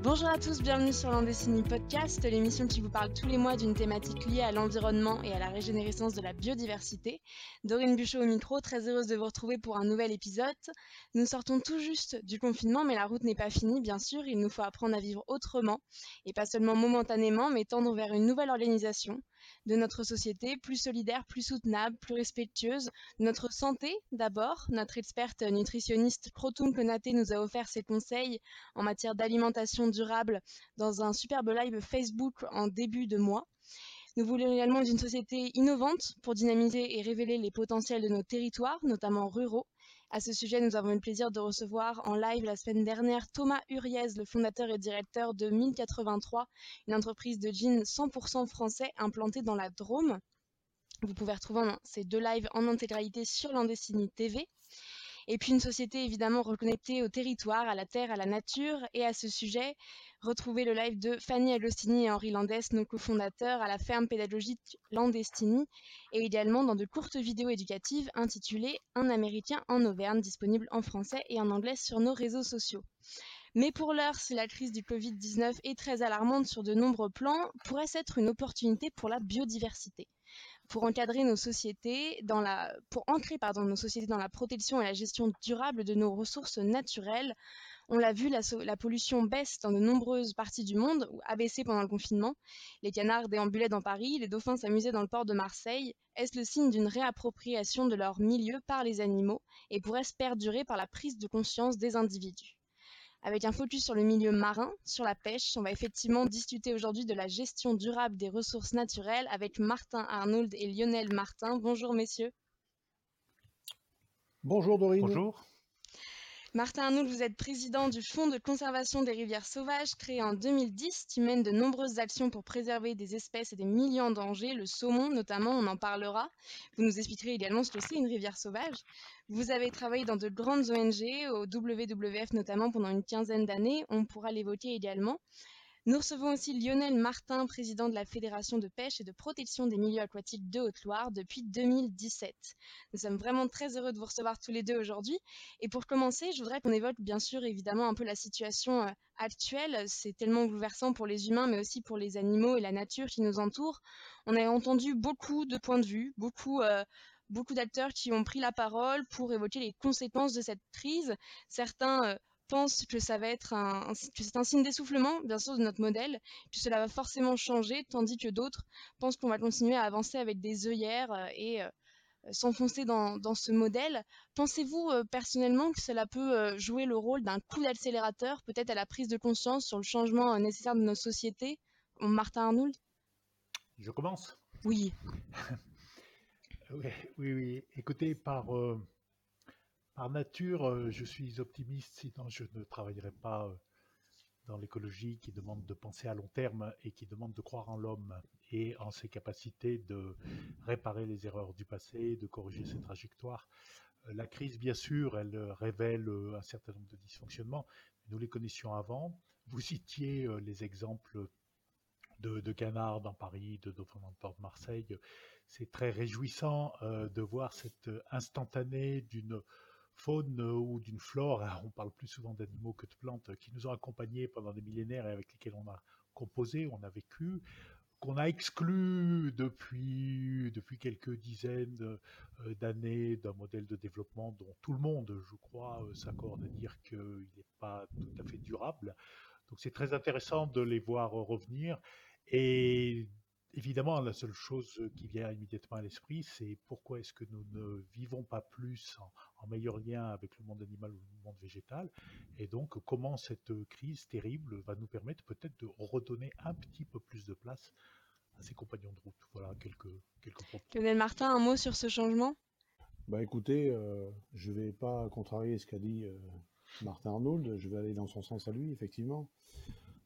Bonjour à tous, bienvenue sur l'Andécinie Podcast, l'émission qui vous parle tous les mois d'une thématique liée à l'environnement et à la régénérescence de la biodiversité. Dorine Buchot au micro, très heureuse de vous retrouver pour un nouvel épisode. Nous sortons tout juste du confinement, mais la route n'est pas finie, bien sûr. Il nous faut apprendre à vivre autrement, et pas seulement momentanément, mais tendre vers une nouvelle organisation de notre société, plus solidaire, plus soutenable, plus respectueuse, notre santé d'abord. Notre experte nutritionniste Krotum Konaté nous a offert ses conseils en matière d'alimentation durable dans un superbe live Facebook en début de mois. Nous voulons également une société innovante pour dynamiser et révéler les potentiels de nos territoires, notamment ruraux. À ce sujet, nous avons eu le plaisir de recevoir en live la semaine dernière Thomas Uriez, le fondateur et directeur de 1083, une entreprise de jeans 100% français implantée dans la Drôme. Vous pouvez retrouver ces deux lives en intégralité sur l'Andécinie TV. Et puis une société évidemment reconnectée au territoire, à la terre, à la nature. Et à ce sujet, retrouvez le live de Fanny Agostini et Henri Landès, nos cofondateurs à la ferme pédagogique Landestini, et également dans de courtes vidéos éducatives intitulées Un Américain en Auvergne, disponibles en français et en anglais sur nos réseaux sociaux. Mais pour l'heure, si la crise du Covid-19 est très alarmante sur de nombreux plans, pourrait-ce être une opportunité pour la biodiversité? Pour encadrer nos sociétés dans la, ancrer nos sociétés dans la protection et la gestion durable de nos ressources naturelles. On l'a vu, la, pollution baisse dans de nombreuses parties du monde, ou a pendant le confinement. Les canards déambulaient dans Paris, les dauphins s'amusaient dans le port de Marseille. Est-ce le signe d'une réappropriation de leur milieu par les animaux et pourrait-ce perdurer par la prise de conscience des individus? Avec un focus sur le milieu marin, sur la pêche. On va effectivement discuter aujourd'hui de la gestion durable des ressources naturelles avec Martin Arnould et Lionel Martin. Bonjour messieurs. Bonjour Dorine. Bonjour. Martin Arnould, vous êtes président du Fonds de conservation des rivières sauvages créé en 2010 qui mène de nombreuses actions pour préserver des espèces et des millions en le saumon notamment, on en parlera. Vous nous expliquerez également ce que c'est une rivière sauvage. Vous avez travaillé dans de grandes ONG, au WWF notamment pendant une quinzaine d'années, on pourra l'évoquer également. Nous recevons aussi Lionel Martin, président de la Fédération de pêche et de protection des milieux aquatiques de Haute-Loire depuis 2017. Nous sommes vraiment très heureux de vous recevoir tous les deux aujourd'hui. Et pour commencer, je voudrais qu'on évoque bien sûr évidemment un peu la situation euh, actuelle. C'est tellement bouleversant pour les humains, mais aussi pour les animaux et la nature qui nous entourent. On a entendu beaucoup de points de vue, beaucoup... Euh, d'acteurs qui ont pris la parole pour évoquer les conséquences de cette crise. Certains euh, pense que ça va être un, que c'est un signe d'essoufflement, bien sûr, de notre modèle, que cela va forcément changer, tandis que d'autres pensent qu'on va continuer à avancer avec des œillères euh, et euh, s'enfoncer dans, dans, ce modèle. Pensez-vous euh, personnellement que cela peut jouer le rôle d'un coup d'accélérateur, peut-être à la prise de conscience sur le changement nécessaire de nos sociétés Martin Arnould Je commence Oui. oui, oui, oui. Écoutez, par par nature, euh, je suis optimiste, sinon je ne travaillerai pas euh, dans l'écologie qui demande de penser à long terme et qui demande de croire en l'homme et en ses capacités de réparer les erreurs du passé, de corriger ses trajectoires. Euh, la crise, bien sûr, elle révèle un certain nombre de dysfonctionnements. Nous les connaissions avant. Vous citiez les exemples de, de canards dans Paris, de dauphins dans le port de Marseille. C'est très réjouissant de voir cette instantanée d'une faune ou d'une flore, hein, on parle plus souvent d'animaux que de plantes, qui nous ont accompagnés pendant des millénaires et avec lesquels on a composé, on a vécu, qu'on a exclu depuis, depuis quelques dizaines euh, d'années d'un modèle de développement dont tout le monde, je crois, euh, s'accorde à dire qu'il n'est pas tout à fait durable. Donc c'est très intéressant de les voir revenir et Évidemment, la seule chose qui vient immédiatement à l'esprit, c'est pourquoi est-ce que nous ne vivons pas plus en, meilleur lien avec le monde animal ou le monde végétal, et donc comment cette crise terrible va nous permettre peut-être de redonner un petit peu plus de place à ces compagnons de route? Voilà quelques, quelques propos. Lionel Martin, un mot sur ce changement? Bah écoutez, euh, je vais pas contrarier ce qu'a dit euh, Martin Arnould, je vais aller dans son sens à lui, effectivement.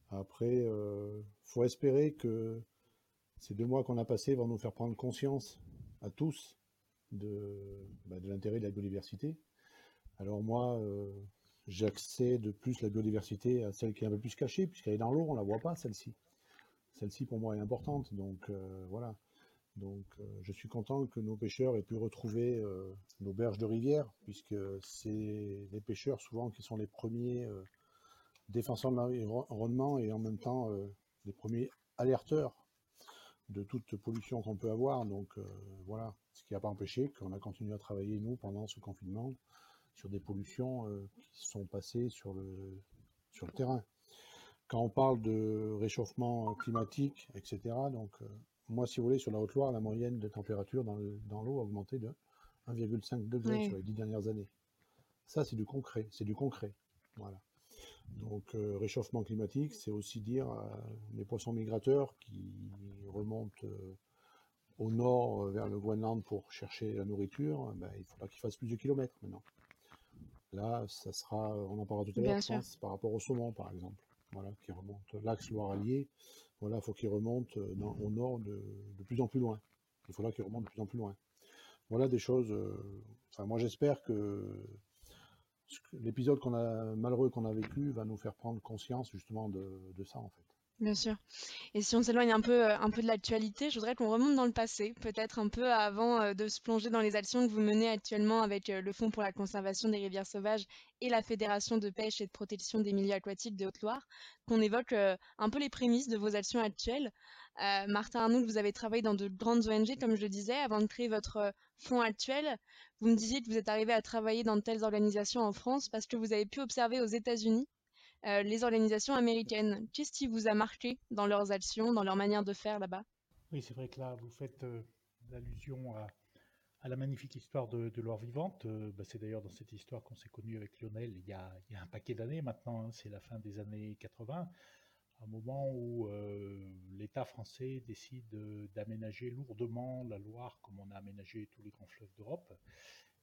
Après, euh, faut espérer que ces deux mois qu'on a passés vont nous faire prendre conscience à tous de, bah, de l'intérêt de la biodiversité. Alors moi, euh, j'accède de plus la biodiversité à celle qui est un peu plus cachée, puisqu'elle est dans l'eau, on la voit pas celle-ci. Celle-ci pour moi est importante, donc euh, voilà. Donc euh, je suis content que nos pêcheurs aient pu retrouver euh, nos berges de rivière, puisque c'est les pêcheurs souvent qui sont les premiers défenseurs de l'environnement et en même temps les premiers alerteurs de toute pollution qu'on peut avoir. Donc voilà, ce qui n'a pas empêché qu'on a continué à travailler, nous, pendant ce confinement, sur des pollutions qui sont passées sur le, sur le terrain. Quand on parle de réchauffement climatique, etc., donc moi, si vous voulez, sur la Haute-Loire, la moyenne de température dans l'eau a augmenté de 1,5 degré sur les dix dernières années. Ça, c'est du concret. C'est du concret. Voilà. Donc, euh, réchauffement climatique, c'est aussi dire les poissons migrateurs qui remontent euh, au nord euh, vers le Groenland pour chercher la nourriture, ben, il faudra qu'ils fassent plus de kilomètres maintenant. Là, ça sera, on en parlera tout à l'heure, par rapport au saumon, par exemple, voilà, qui remonte l'axe Loire-Allier. Voilà, il faut qu'il remonte au nord de, de, plus en plus loin. Il faudra qu'il remonte de plus en plus loin. Voilà des choses. enfin, moi, j'espère que l'épisode qu'on a malheureux qu'on a vécu va nous faire prendre conscience justement de, ça en fait. Bien sûr. Et si on s'éloigne un peu, euh, un peu de l'actualité, je voudrais qu'on remonte dans le passé, peut-être un peu avant euh, de se plonger dans les actions que vous menez actuellement avec euh, le Fonds pour la conservation des rivières sauvages et la Fédération de pêche et de protection des milieux aquatiques de Haute-Loire, qu'on évoque un peu les prémices de vos actions actuelles. Martin Arnould, vous avez travaillé dans de grandes ONG, comme je le disais, avant de créer votre fonds actuel. Vous me disiez que vous êtes arrivé à travailler dans de telles organisations en France parce que vous avez pu observer aux États-Unis euh, les organisations américaines. Qu'est-ce qui vous a marqué dans leurs actions, dans leur manière de faire là-bas? Oui, c'est vrai que là, vous faites euh, allusion à, la magnifique histoire de, de l'or vivante. Euh, bah, c'est d'ailleurs dans cette histoire qu'on s'est connu avec Lionel il y, a, un paquet d'années maintenant, hein. c'est la fin des années 80, un moment où l'État français décide d'aménager lourdement la Loire comme on a aménagé tous les grands fleuves d'Europe.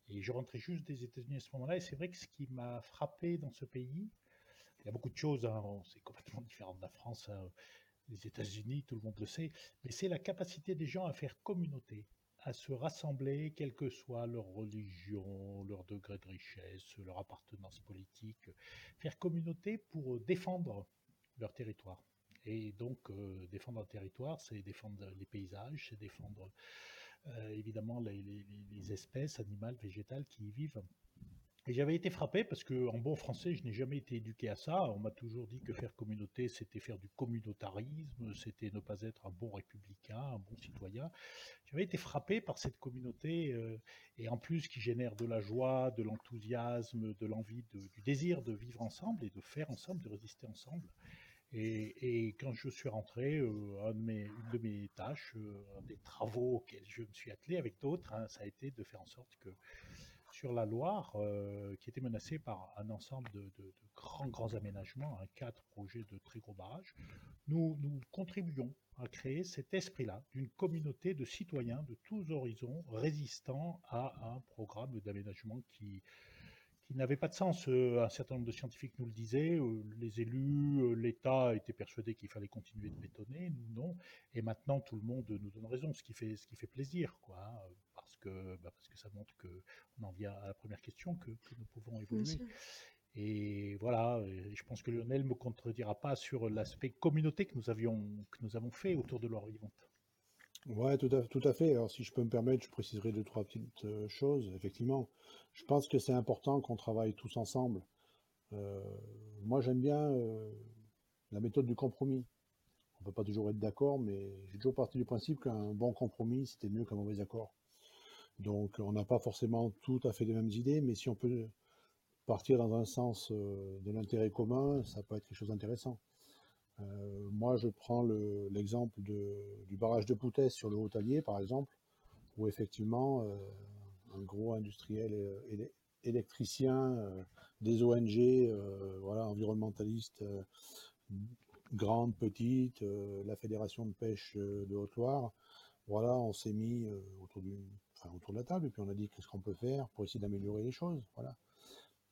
Et je rentrais juste des États-Unis à ce moment-là, et c'est vrai que ce qui m'a frappé dans ce pays, il y a beaucoup de choses, hein, c'est complètement différent de la France, hein, les États-Unis, tout le monde le sait, mais c'est la capacité des gens à faire communauté, à se rassembler, quelle que soit leur religion, leur degré de richesse, leur appartenance politique, faire communauté pour défendre leur territoire. Et donc, euh, défendre un territoire, c'est défendre les paysages, c'est défendre euh, évidemment les, espèces animales, végétales qui y vivent. Et j'avais été frappé parce que, en bon français, je n'ai jamais été éduqué à ça. On m'a toujours dit que faire communauté, c'était faire du communautarisme, c'était ne pas être un bon républicain, un bon citoyen. J'avais été frappé par cette communauté, euh, et en plus qui génère de la joie, de l'enthousiasme, de l'envie, du désir de vivre ensemble et de faire ensemble, de résister ensemble. Et, quand je suis rentré, euh, une de mes tâches, euh, un des travaux auxquels je me suis attelé avec d'autres, hein, ça a été de faire en sorte que sur la Loire, euh, qui était menacée par un ensemble de, grands, grands aménagements, un quatre projets de très gros barrages, nous, nous contribuons à créer cet esprit-là d'une communauté de citoyens de tous horizons résistant à un programme d'aménagement qui, qui n'avait pas de sens. Euh, un certain nombre de scientifiques nous le disaient, euh, les élus, l'État étaient persuadés qu'il fallait continuer de bétonner, nous non. Et maintenant, tout le monde nous donne raison, ce qui fait, ce qui fait plaisir, quoi. Parce que, bah, parce que ça montre qu'on en vient à la première question, que, nous pouvons évoluer. Et voilà, je pense que Lionel ne me contredira pas sur l'aspect communauté que nous, avions, que nous avons fait autour de l'or vivante. Ouais, tout à, tout à fait. Alors, si je peux me permettre, je préciserai deux, trois petites euh, choses. Effectivement, je pense que c'est important qu'on travaille tous ensemble. Euh, moi, j'aime bien euh, la méthode du compromis. On ne peut pas toujours être d'accord, mais j'ai toujours parti du principe qu'un bon compromis, c'était mieux qu'un mauvais accord. Donc on n'a pas forcément tout à fait les mêmes idées, mais si on peut partir dans un sens euh, de l'intérêt commun, ça peut être quelque chose d'intéressant. Euh, moi, je prends l'exemple du barrage de Poutès sur le Haut-Allier, par exemple, où effectivement, euh, un gros industriel électricien, des ONG, voilà, environnementalistes, grandes, petites, la Fédération de pêche de Haute-Loire, voilà, on s'est mis autour d'une autour de la table, et puis on a dit qu'est-ce qu'on peut faire pour essayer d'améliorer les choses. Voilà.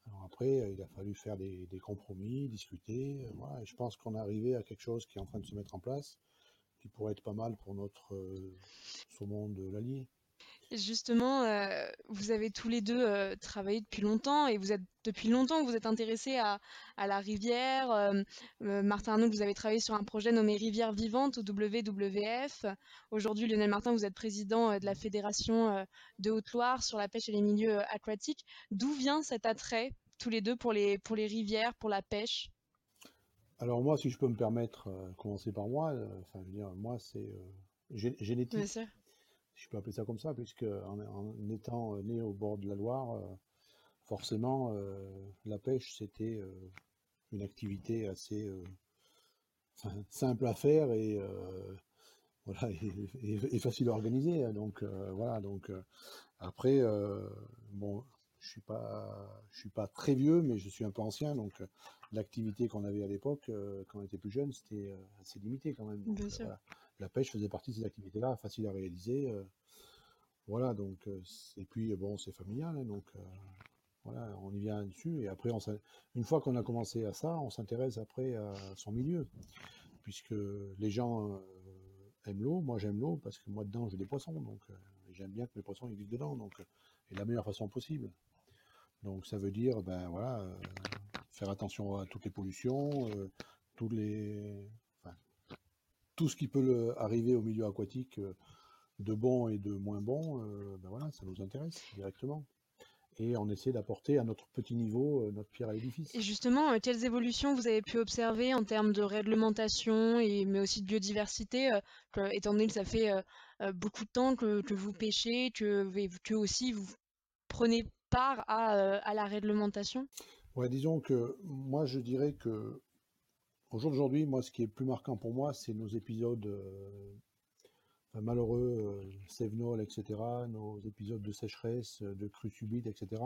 Alors après, euh, il a fallu faire des, compromis, discuter. Euh, et je pense qu'on est arrivé à quelque chose qui est en train de se mettre en place, qui pourrait être pas mal pour notre euh, saumon de l'Allier. Justement, euh, vous avez tous les deux euh, travaillé depuis longtemps et vous êtes depuis longtemps vous êtes intéressés à, la rivière. Euh, Martin Arnaud, vous avez travaillé sur un projet nommé Rivière Vivante au WWF. Aujourd'hui, Lionel Martin, vous êtes président de la Fédération de Haute-Loire sur la pêche et les milieux aquatiques. D'où vient cet attrait, tous les deux, pour les, pour les rivières, pour la pêche? Alors moi, si je peux me permettre, commencer par moi, enfin, je veux dire, moi, c'est génétique, sûr. Si je peux appeler ça comme ça, puisque en, en étant euh, né au bord de la Loire, euh, forcément, euh, la pêche, c'était une activité assez simple à faire et, voilà, et, et- et facile à organiser. hein. Donc, euh, voilà, donc euh, après, euh, bon, je suis pas, je suis pas très vieux, mais je suis un peu ancien, donc l'activité qu'on avait à l'époque, quand on était plus jeune, c'était assez limité quand même. Donc, Bien sûr. voilà. La pêche faisait partie de ces activités-là, facile à réaliser. euh, voilà, donc, euh, et puis, bon, c'est familial, hein, donc, euh, voilà, on y vient dessus, et après, une fois qu'on a commencé à ça, on s'intéresse après à son milieu, puisque les gens aiment l'eau, moi j'aime l'eau, parce que moi dedans j'ai des poissons, donc j'aime bien que les poissons vivent dedans, donc, et de la meilleure façon possible. Donc ça veut dire, ben voilà, faire attention à toutes les pollutions, tous les, tout ce qui peut le- arriver au milieu aquatique euh, de bon et de moins bon, euh, ben voilà, ça nous intéresse directement. Et on essaie d'apporter à notre petit niveau euh, notre pierre à l'édifice. Et justement, quelles évolutions vous avez pu observer en termes de réglementation et mais aussi de biodiversité, euh, que- étant donné que ça fait euh, beaucoup de temps que, que vous pêchez, que, que aussi vous prenez part à, à la réglementation? Ouais, disons que moi je dirais que au jour d'aujourd'hui, moi ce qui est plus marquant pour moi, c'est nos épisodes euh, malheureux, euh, Sévenol, etc., nos épisodes de sécheresse, euh, de crues subites, etc.,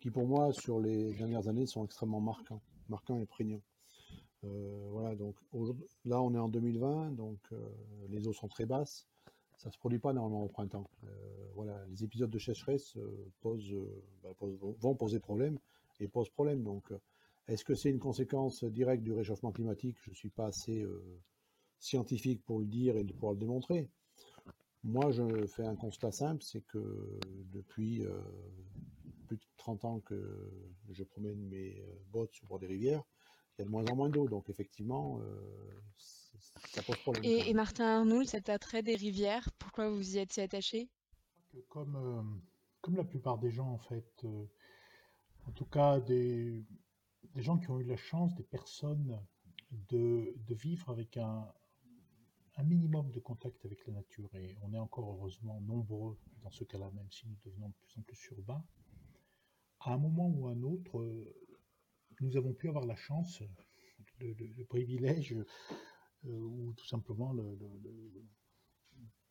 qui pour moi sur les dernières années sont extrêmement marquants, marquants et prégnants. Euh, voilà, donc là on est en 2020, donc les eaux sont très basses. Ça se produit pas normalement au printemps. Voilà, les épisodes de sécheresse posent, bah, vont poser problème et posent problème. Donc, est-ce que c'est une conséquence directe du réchauffement climatique? Je ne suis pas assez euh, scientifique pour le dire et pour le démontrer. Moi, je fais un constat simple, c'est que depuis euh, plus de 30 ans que je promène mes euh, bottes sur le bord des rivières, il y a de moins en moins d'eau. Donc, effectivement, euh, ça pose problème. Et. Martin Arnoul, cet attrait des rivières, pourquoi vous y êtes si attaché? comme, euh, comme la plupart des gens, en fait, euh, en tout cas des, des gens qui ont eu la chance, des personnes, de, vivre avec un, minimum de contact avec la nature. Et on est encore heureusement nombreux dans ce cas-là, même si nous devenons de plus en plus urbains. À un moment ou à un autre, euh, nous avons pu avoir la chance, le, privilège, euh, ou tout simplement le- le- le-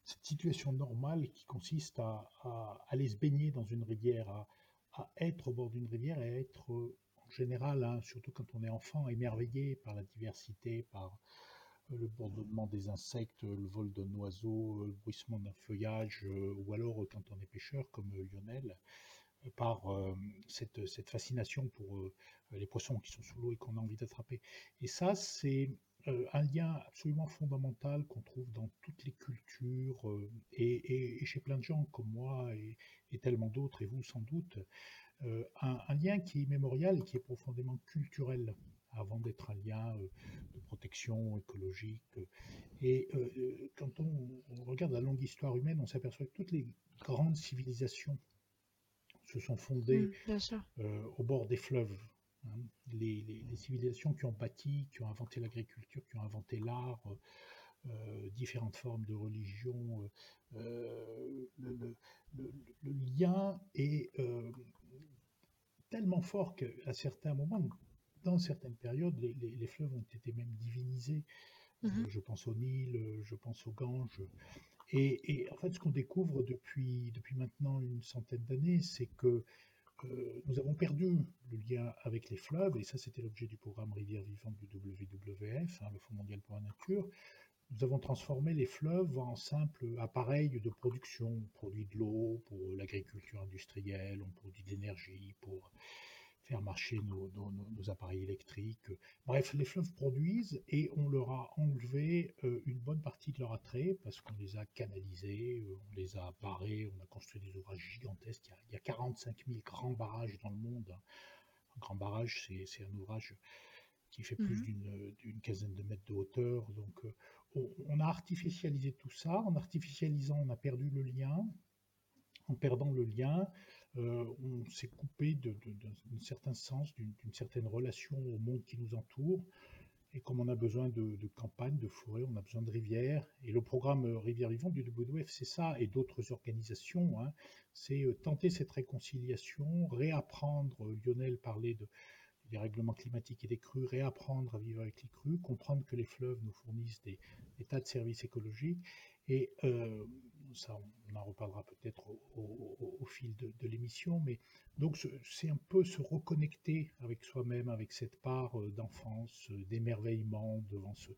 cette situation normale qui consiste à, aller se baigner dans une rivière, à, être au bord d'une rivière et à être général, hein, surtout quand on est enfant, émerveillé par la diversité, par euh, le bourdonnement des insectes, le vol d'un oiseau, euh, le bruissement d'un feuillage, euh, ou alors quand on est pêcheur comme Lionel, par cette, fascination pour les poissons qui sont sous l'eau et qu'on a envie d'attraper. Et ça, c'est un lien absolument fondamental qu'on trouve dans toutes les cultures euh, et, et- et chez plein de gens comme moi et, et tellement d'autres, et vous sans doute, euh, un, un lien qui est immémorial et qui est profondément culturel avant d'être un lien euh, de protection écologique. Et euh, euh, quand on, on regarde la longue histoire humaine, on s'aperçoit que toutes les grandes civilisations se sont fondées Mm, euh, au bord des fleuves. Hein. Les, les- les civilisations qui ont bâti, qui ont inventé l'agriculture, qui ont inventé l'art, euh, euh, différentes formes de religion, euh, le, le- le- le lien est euh, tellement fort qu'à certains moments, dans certaines périodes, les, fleuves ont été même divinisés. Mhm. je pense au Nil, je pense au Gange. Et, et en fait, ce qu'on découvre depuis, depuis maintenant une centaine d'années, c'est que nous avons perdu le lien avec les fleuves, et ça c'était l'objet du programme Rivière Vivante du WWF, hein, le Fonds mondial pour la nature. Nous avons transformé les fleuves en simples appareils de production. On produit de l'eau pour l'agriculture industrielle, on produit de l'énergie pour faire marcher nos, nos- nos- nos appareils électriques. Bref, les fleuves produisent et on leur a enlevé euh, une bonne partie de leur attrait parce qu'on les a canalisés, euh, on les a barrés, on a construit des ouvrages gigantesques. Il y a, il y a 45 000 grands barrages dans le monde. Un grand barrage, c'est un ouvrage qui fait plus Mhm. d'une quinzaine de mètres de hauteur. Donc, euh, on, on a artificialisé tout ça. En artificialisant, on a perdu le lien. En perdant le lien, euh, on s'est coupé d'un certain sens, d'une certaine relation au monde qui nous entoure. Et comme on a besoin de, campagnes, de forêts, on a besoin de rivières. Et le programme Rivière Vivante du WWF, c'est ça, et d'autres organisations, hein, c'est tenter cette réconciliation, réapprendre, Lionel parlait de, des règlements climatiques et des crues, réapprendre à vivre avec les crues, comprendre que les fleuves nous fournissent des, tas de services écologiques. Et euh, ça, on en reparlera peut-être au, fil de, l'émission, mais donc c'est un peu se reconnecter avec soi-même, avec cette part euh, d'enfance, euh, d'émerveillement devant ce,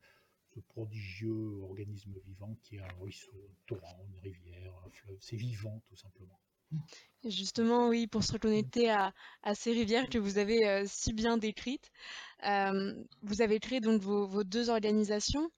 prodigieux organisme vivant qui est un ruisseau, un torrent, une rivière, un fleuve. C'est vivant tout simplement. Justement, oui, pour se reconnecter à, ces rivières que vous avez euh, si bien décrites, vous avez créé donc vos, deux organisations.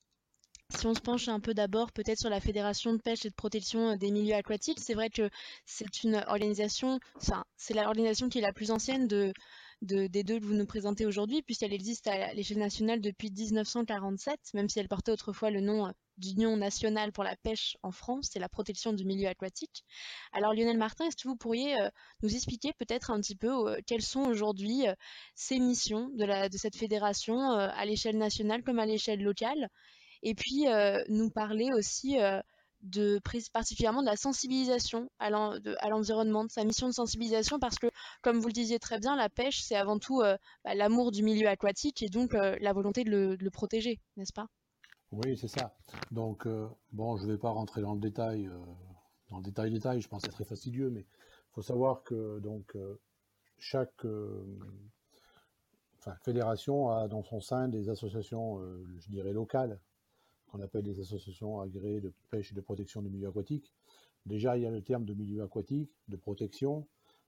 Si on se penche un peu d'abord peut-être sur la Fédération de pêche et de protection euh, des milieux aquatiques, c'est vrai que c'est une organisation, enfin, c'est l'organisation qui est la plus ancienne de, des deux que vous nous présentez aujourd'hui, puisqu'elle existe à l'échelle nationale depuis 1947, même si elle portait autrefois le nom euh, d'Union nationale pour la pêche en France et la protection du milieu aquatique. Alors Lionel Martin, est-ce que vous pourriez euh, nous expliquer peut-être un petit peu quelles sont aujourd'hui ces missions de cette fédération à l'échelle nationale comme à l'échelle locale et puis nous parler aussi de particulièrement de la sensibilisation à l'environnement, de sa mission de sensibilisation, parce que, comme vous le disiez très bien, la pêche, c'est avant tout euh, bah, l'amour du milieu aquatique et donc euh, la volonté de le, protéger, n'est-ce pas? Oui, c'est ça. Donc, euh, bon, je ne vais pas rentrer dans le détail, dans le détail détail, je pense que c'est très fastidieux, mais il faut savoir que donc chaque fédération a dans son sein des associations, je dirais, locales, qu'on appelle les associations agréées de pêche et de protection du milieu aquatique. Déjà, il y a le terme de milieu aquatique, de protection.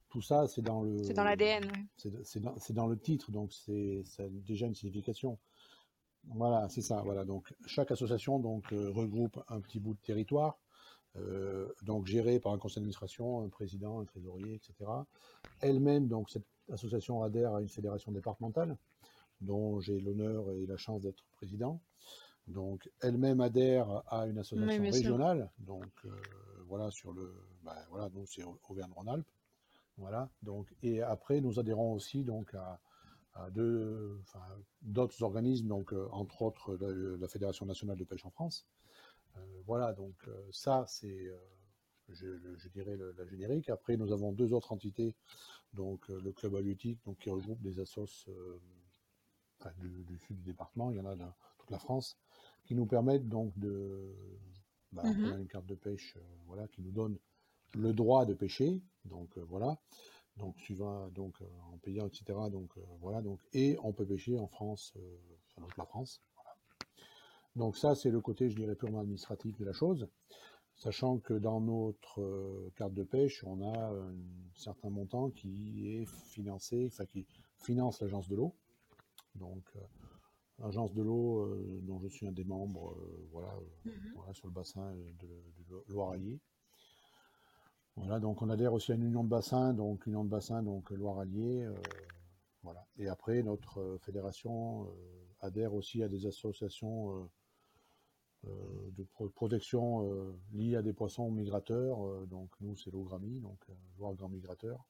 Tout ça, c'est dans le. C'est dans l'ADN. C'est dans, dans, le titre, donc c'est déjà une signification. Voilà, c'est ça. Voilà, donc chaque association donc euh, regroupe un petit bout de territoire, euh, donc géré par un conseil d'administration, un président, un trésorier, etc. Elle-même, donc cette association adhère à une fédération départementale, dont j'ai l'honneur et la chance d'être président donc elle-même adhère à une association régionale, donc euh, voilà sur le, ben, voilà donc c'est Auvergne-Rhône-Alpes, voilà. Donc et après nous adhérons aussi donc à, deux, d'autres organismes donc euh, entre autres la, Fédération nationale de pêche en France, euh, voilà. Donc ça c'est je, dirais la générique. Après nous avons deux autres entités, donc le club halieutique donc qui regroupe des assos du, sud du département, il y en a dans toute la France qui nous permettent donc de. Bah, mhm. une carte de pêche, euh, voilà, qui nous donne le droit de pêcher, donc euh, voilà, donc suivant donc euh, en payant etc. Donc voilà, donc et on peut pêcher en France, sur toute la France. Donc ça c'est le côté, je dirais purement administratif de la chose, sachant que dans notre carte de pêche, on a un certain montant qui est financé, enfin qui finance l'agence de l'eau, donc agence de l'eau euh, dont je suis un des membres, euh, voilà, euh, mhm. voilà, sur le bassin de, Loire-Allier. Voilà, donc on adhère aussi à une union de bassin, donc union de bassin, donc Loire-Allier. voilà. Et après, notre fédération adhère aussi à des associations de protection liées à des poissons migrateurs. donc nous, c'est l'OGRAMI, donc Loire Grand Migrateur,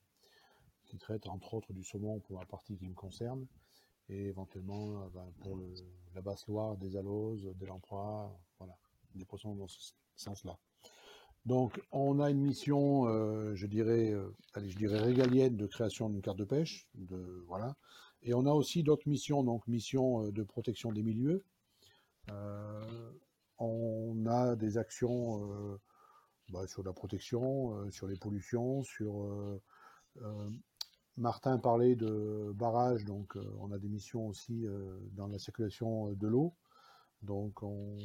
qui traite entre autres du saumon pour la partie qui me concerne et éventuellement euh, ben, pour la basse Loire, des aloses, des lamproies, voilà, des poissons dans ce sens-là. Donc, on a une mission, euh, je dirais, euh, allez, je dirais régalienne de création d'une carte de pêche, de voilà. Et on a aussi d'autres missions, donc mission de protection des milieux. on a des actions bah, sur la protection, sur les pollutions, sur Martin parlait de barrages, donc euh, on a des missions aussi euh, dans la circulation euh, de l'eau. Donc on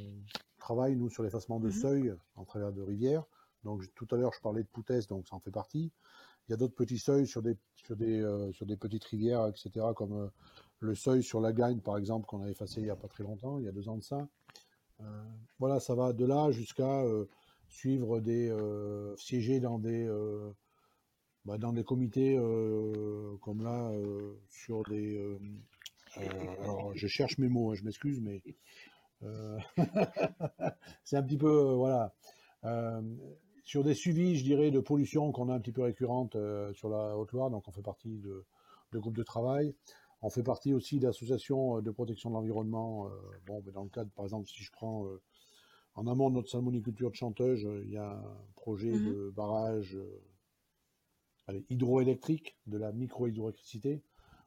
travaille, nous, sur l'effacement de mmh seuils en travers de rivières. Donc tout à l'heure, je parlais de Poutès, donc ça en fait partie. Il y a d'autres petits seuils sur des, sur des, sur des petites rivières, etc., comme le seuil sur la Gagne, par exemple, qu'on a effacé il n'y a pas très longtemps, il y a deux ans de ça. voilà, ça va de là jusqu'à suivre des siéger dans des bah, dans des comités euh, comme là, euh, sur des. Euh, alors, je cherche mes mots, hein, je m'excuse, mais. c'est un petit peu. voilà. sur des suivis, je dirais, de pollution qu'on a un petit peu récurrente sur la Haute-Loire, donc on fait partie de, de groupes de travail. On fait partie aussi d'associations de protection de l'environnement. bon, dans le cadre, par exemple, si je prends en amont de notre salmoniculture de Chanteuge, il y a un projet mmh de barrage hydroélectrique, de la micro-hydroélectricité.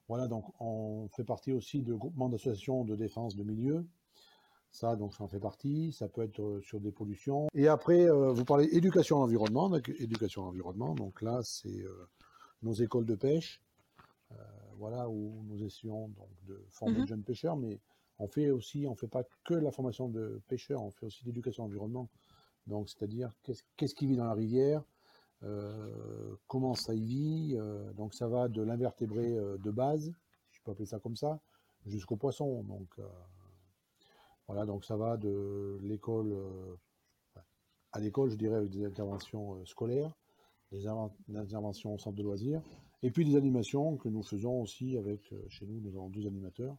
Voilà, donc on fait partie aussi de groupements d'associations de défense de milieu. Ça, donc ça en fait partie. Ça peut être euh, sur des pollutions. Et après, euh, vous parlez éducation à l'environnement. Donc, éducation à l'environnement. Donc là, c'est euh, nos écoles de pêche. voilà, où nous essayons donc de former de mmh jeunes pêcheurs, mais on fait aussi, on fait pas que la formation de pêcheurs, on fait aussi l'éducation à l'environnement. Donc, c'est-à-dire qu'est-ce qui vit dans la rivière, comment ça y vit. Euh, donc ça va de l'invertébré euh, de base, si je peux appeler ça comme ça, jusqu'au poisson. Donc voilà, donc ça va de l'école à l'école, je dirais, avec des interventions scolaires, des, interventions au centre de loisirs, et puis des animations que nous faisons aussi avec, chez nous, nous avons deux animateurs,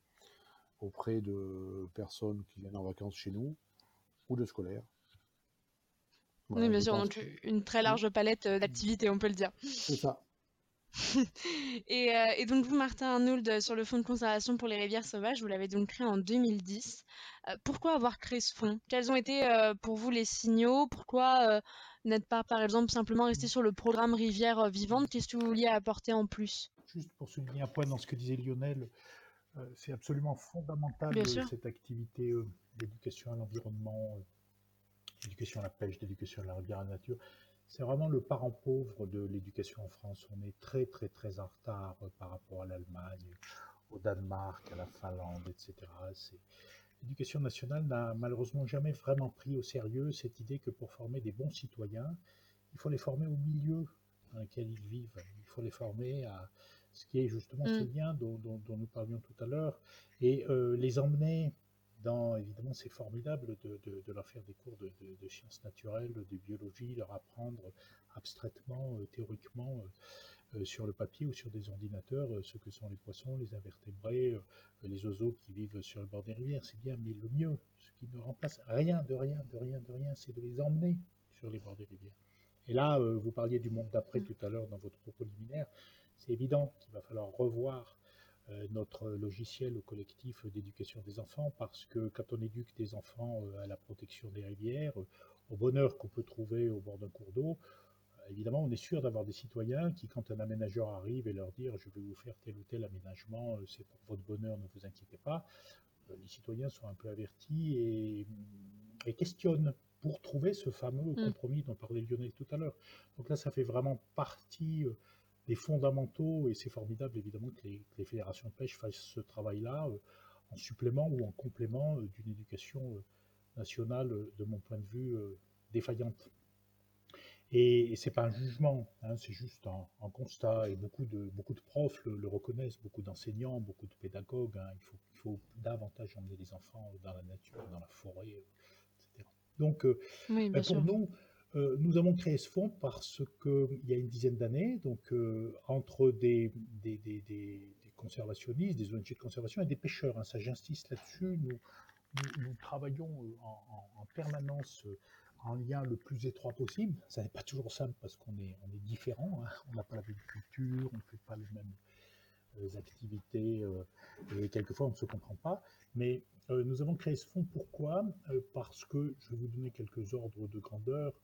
auprès de personnes qui viennent en vacances chez nous, ou de scolaires oui, bien sûr, donc une très large palette euh, d'activités, on peut le dire. C'est ça. et, euh, et, donc vous, Martin Arnould, euh, sur le Fonds de conservation pour les rivières sauvages, vous l'avez donc créé en 2010. pourquoi avoir créé ce fonds? Quels ont été pour vous les signaux? Pourquoi n'être pas, par exemple, simplement resté sur le programme Rivière Vivante? Qu'est-ce que vous vouliez apporter en plus? Juste pour souligner un point dans ce que disait Lionel, c'est absolument fondamental cette activité d'éducation à l'environnement l'éducation à la pêche, l'éducation à la rivière à la nature. C'est vraiment le parent pauvre de l'éducation en France. On est très très très en retard par rapport à l'Allemagne, au Danemark, à la Finlande, etc. L'éducation nationale n'a malheureusement jamais vraiment pris au sérieux cette idée que pour former des bons citoyens, il faut les former au milieu dans lequel ils vivent. Il faut les former à ce qui est justement ce mm. lien dont, nous parlions tout à l'heure et euh, les emmener évidemment, c'est formidable de, leur faire des cours de, sciences naturelles, de biologie, leur apprendre abstraitement, euh, théoriquement, euh, euh, sur le papier ou sur des ordinateurs, ce que sont les poissons, les invertébrés, les oiseaux qui vivent sur le bord des rivières. C'est bien, mais le mieux, ce qui ne remplace rien, de rien, de rien, de rien, c'est de les emmener sur les bords des rivières. Et là, vous parliez du monde d'après mmh. tout à l'heure dans votre propos liminaire. C'est évident qu'il va falloir revoir notre logiciel collectif d'éducation des enfants parce que quand on éduque des enfants euh, à la protection des rivières, au bonheur qu'on peut trouver au bord d'un cours d'eau, euh, évidemment, on est sûr d'avoir des citoyens qui, quand un aménageur arrive et leur dire je vais vous faire tel ou tel aménagement, c'est pour votre bonheur, ne vous inquiétez pas, les citoyens sont un peu avertis et, et questionnent pour trouver ce fameux mm. compromis dont parlait Lionel tout à l'heure. Donc là, ça fait vraiment partie des fondamentaux, et c'est formidable évidemment que les, fédérations de pêche fassent ce travail-là euh, en supplément ou en complément euh, d'une éducation euh, nationale, de mon point de vue, défaillante. Et, c'est pas un jugement, hein, c'est juste un, constat, et beaucoup de, beaucoup de profs le, reconnaissent, beaucoup d'enseignants, beaucoup de pédagogues. Hein. il, faut, il faut davantage emmener les enfants dans la nature, dans la forêt, etc. Donc, ben, pour nous, euh, nous avons créé ce fonds parce qu'il y a une dizaine d'années, donc euh, entre des, des, des, conservationnistes, des ONG de conservation et des pêcheurs, hein, ça j'insiste là-dessus, nous, travaillons euh, en, permanence en lien le plus étroit possible. Ça n'est pas toujours simple parce qu'on est, on est différents, hein. on n'a pas la même culture, on ne fait pas les mêmes activités et quelquefois on ne se comprend pas. Mais nous avons créé ce fonds pourquoi? Parce que, je vais vous donner quelques ordres de grandeur,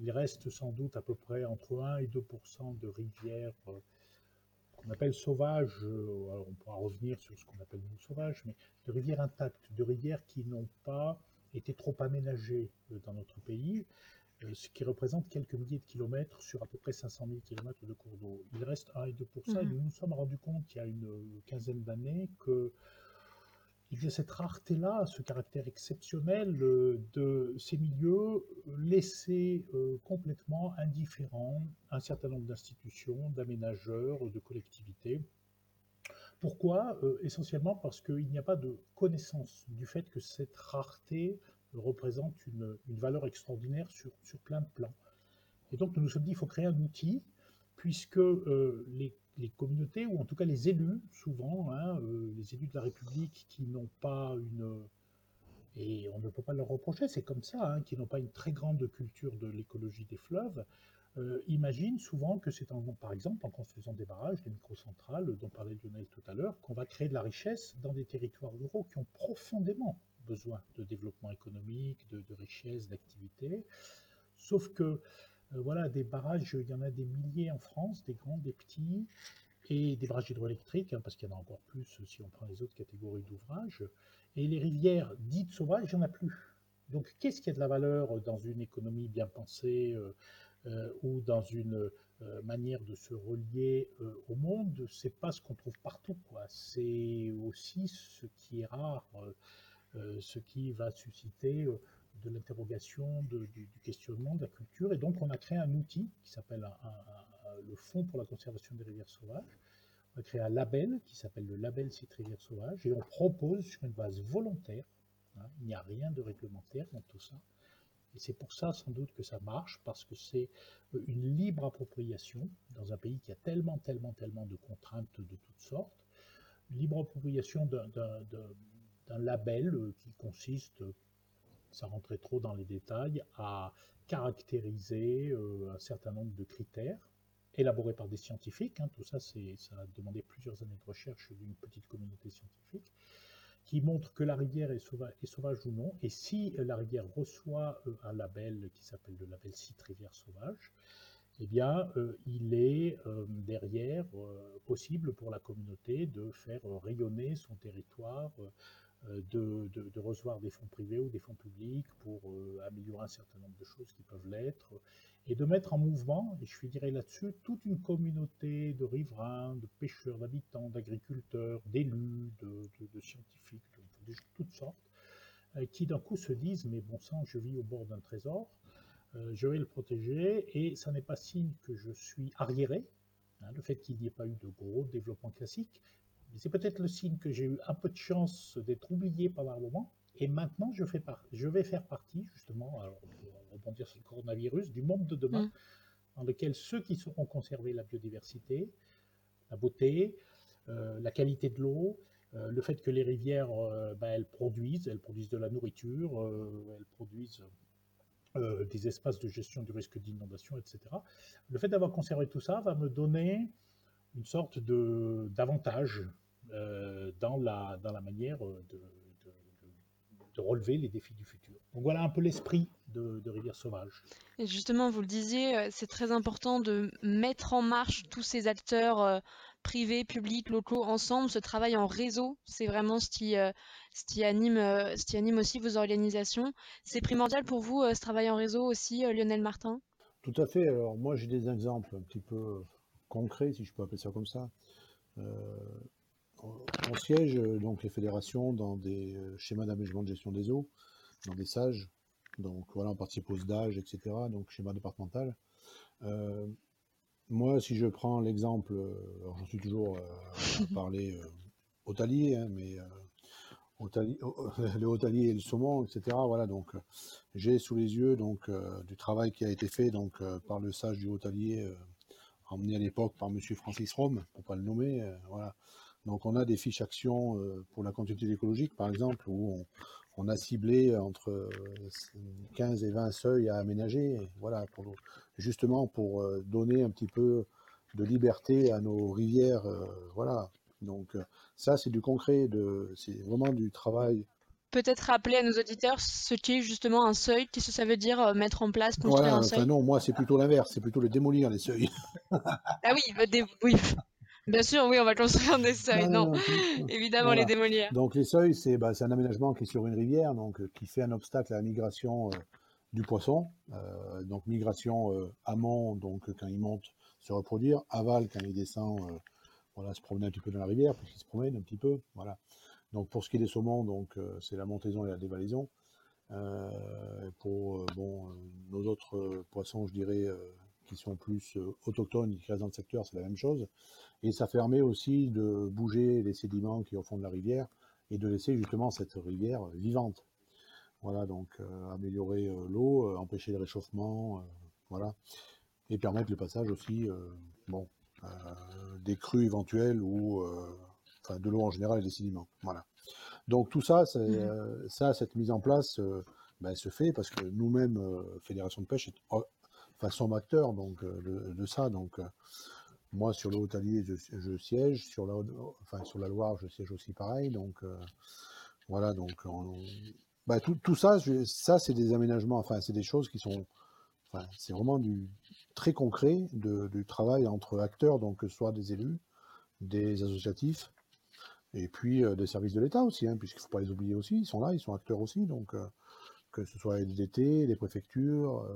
il reste sans doute à peu près entre 1 et 2 de rivières euh, qu'on appelle sauvages. Euh, on pourra revenir sur ce qu'on appelle nous sauvages, mais de rivières intactes, de rivières qui n'ont pas été trop aménagées dans notre pays, ce qui représente quelques milliers de kilomètres sur à peu près 500 000 kilomètres de cours d'eau. Il reste 1 et 2 et mmh nous nous sommes rendus compte il y a une quinzaine d'années que il y a cette rareté-là, ce caractère exceptionnel euh, de ces milieux laissés euh, complètement indifférents un certain nombre d'institutions, d'aménageurs, de collectivités. Pourquoi? Euh, Essentiellement parce qu'il n'y a pas de connaissance du fait que cette rareté représente une, valeur extraordinaire sur, sur, plein de plans. Et donc nous nous sommes dit qu'il faut créer un outil, puisque les les communautés, ou en tout cas les élus, souvent, hein, euh, les élus de la République qui n'ont pas une... Et on ne peut pas leur reprocher, c'est comme ça, hein, qui n'ont pas une très grande culture de l'écologie des fleuves, euh, imaginent souvent que c'est par exemple en construisant des barrages, des microcentrales dont parlait Lionel tout à l'heure, qu'on va créer de la richesse dans des territoires ruraux qui ont profondément besoin de développement économique, de, richesse, d'activité. Sauf que, voilà, des barrages, il y en a des milliers en France, des grands, des petits, et des barrages hydroélectriques, hein, parce qu'il y en a encore plus si on prend les autres catégories d'ouvrages. Et les rivières dites sauvages, il n'y en a plus. Donc, qu'est-ce qui a de la valeur dans une économie bien pensée euh, euh, ou dans une manière de se relier au monde? C'est pas ce qu'on trouve partout, quoi. C'est aussi ce qui est rare euh, ce qui va susciter euh, de l'interrogation, du, questionnement, de la culture. Et donc, on a créé un outil qui s'appelle le Fonds pour la conservation des rivières sauvages. On a créé un label qui s'appelle le label Site Rivières Sauvages et on propose sur une base volontaire, hein, il n'y a rien de réglementaire dans tout ça, et c'est pour ça sans doute que ça marche, parce que c'est euh, une libre appropriation dans un pays qui a tellement, tellement, tellement de contraintes de toutes sortes, une libre appropriation d'un label euh, qui consiste, sans rentrer trop dans les détails, à caractériser euh, un certain nombre de critères élaborés par des scientifiques. Hein. tout ça, ça a demandé plusieurs années de recherche d'une petite communauté scientifique qui montre que la rivière est sauvage, ou non. Et si la rivière reçoit euh, un label qui s'appelle le label site rivière sauvage, eh bien, il est derrière possible pour la communauté de faire rayonner son territoire euh, de, recevoir des fonds privés ou des fonds publics pour euh, améliorer un certain nombre de choses qui peuvent l'être, et de mettre en mouvement, et je finirai là-dessus, toute une communauté de riverains, de pêcheurs, d'habitants, d'agriculteurs, d'élus, de, scientifiques, de, toutes sortes, euh, qui d'un coup se disent, mais bon sang, je vis au bord d'un trésor, je vais le protéger, et ça n'est pas signe que je suis arriéré, hein, le fait qu'il n'y ait pas eu de gros développement classique, c'est peut-être le signe que j'ai eu un peu de chance d'être oublié pendant un moment. Et maintenant, je, fais je vais faire partie, justement, alors, pour rebondir sur le coronavirus, du monde de demain, mm. dans lequel ceux qui sauront conserver la biodiversité, la beauté, euh, la qualité de l'eau, euh, le fait que les rivières, euh, ben, elles produisent, elles produisent de la nourriture, elles produisent des espaces de gestion du risque d'inondation, etc. Le fait d'avoir conservé tout ça va me donner une sorte de d'avantage euh, dans, la, dans la manière de, de, relever les défis du futur. Donc voilà un peu l'esprit de, de Rivière Sauvage. Et justement, vous le disiez, euh, c'est très important de mettre en marche tous ces acteurs euh, privés, publics, locaux ensemble. Ce travail en réseau, c'est vraiment ce qui, ce, qui anime, ce qui anime aussi vos organisations. C'est primordial pour vous, ce travail en réseau aussi, Lionel Martin? Tout à fait. Alors moi, j'ai des exemples un petit peu concrets, si je peux appeler ça comme ça. on siège donc les fédérations dans des schémas d'aménagement de gestion des eaux, dans des SAGE, donc voilà, on participe aux d'âge, etc., donc schéma départemental. moi, si je prends l'exemple, alors j'en suis toujours à parler hôtelier, hein, mais hôtelier, le hôtelier et le saumon, etc. Voilà, donc j'ai sous les yeux donc du travail qui a été fait donc par le sage du hôtelier emmené à l'époque par M. Francis Rome, pour pas le nommer. Euh, voilà. Donc on a des fiches actions euh, pour la continuité écologique, par exemple, où on, a ciblé entre 15 euh, et 20 seuils à aménager, voilà, justement pour donner un petit peu de liberté à nos rivières, voilà. Donc ça, c'est du concret, c'est vraiment du travail peut-être rappeler à nos auditeurs ce qu'est justement un seuil, qu'est-ce que ça veut dire euh, mettre en place, construire un seuil? Non, moi c'est plutôt l'inverse, c'est plutôt le démolir les seuils. ah oui, bah, oui, bien sûr, oui, on va construire des seuils, non, évidemment les démolir. Donc les seuils, c'est bah, un aménagement qui est sur une rivière, donc euh, qui fait un obstacle à la migration euh, du poisson, donc migration amont, donc quand il monte se reproduire, aval quand il descend, voilà, se promener un petit peu dans la rivière, puisqu'il se promène un petit peu, voilà. Donc pour ce qui est des saumons, donc euh, c'est la montaison et la dévalaison. Euh, pour euh, bon, nos autres poissons, je dirais, qui sont plus autochtones, qui restent dans le secteur, c'est la même chose. Et ça permet aussi de bouger les sédiments qui sont au fond de la rivière et de laisser justement cette rivière vivante. Voilà, donc améliorer l'eau, empêcher le réchauffement, voilà, et permettre le passage aussi, bon, des crues éventuelles ou de l'eau en général et des sédiments. Voilà. Donc tout ça, mmh euh, ça cette mise en place, euh, ben, se fait parce que nous-mêmes, euh, Fédération de pêche, enfin, sommes acteurs donc, de, ça. Donc, moi, sur le Haut-Allier, je, siège. Sur la, enfin, sur la Loire, je siège aussi pareil. Donc, voilà. Donc, bah, tout, tout, ça, ça c'est des aménagements, enfin, c'est des choses qui sont. Enfin, c'est vraiment du très concret de, du travail entre acteurs, donc que ce soit des élus, des associatifs, et puis des services de l'État aussi, hein, puisqu'il ne faut pas les oublier aussi, ils sont là, ils sont acteurs aussi, donc que ce soit les DT, les préfectures,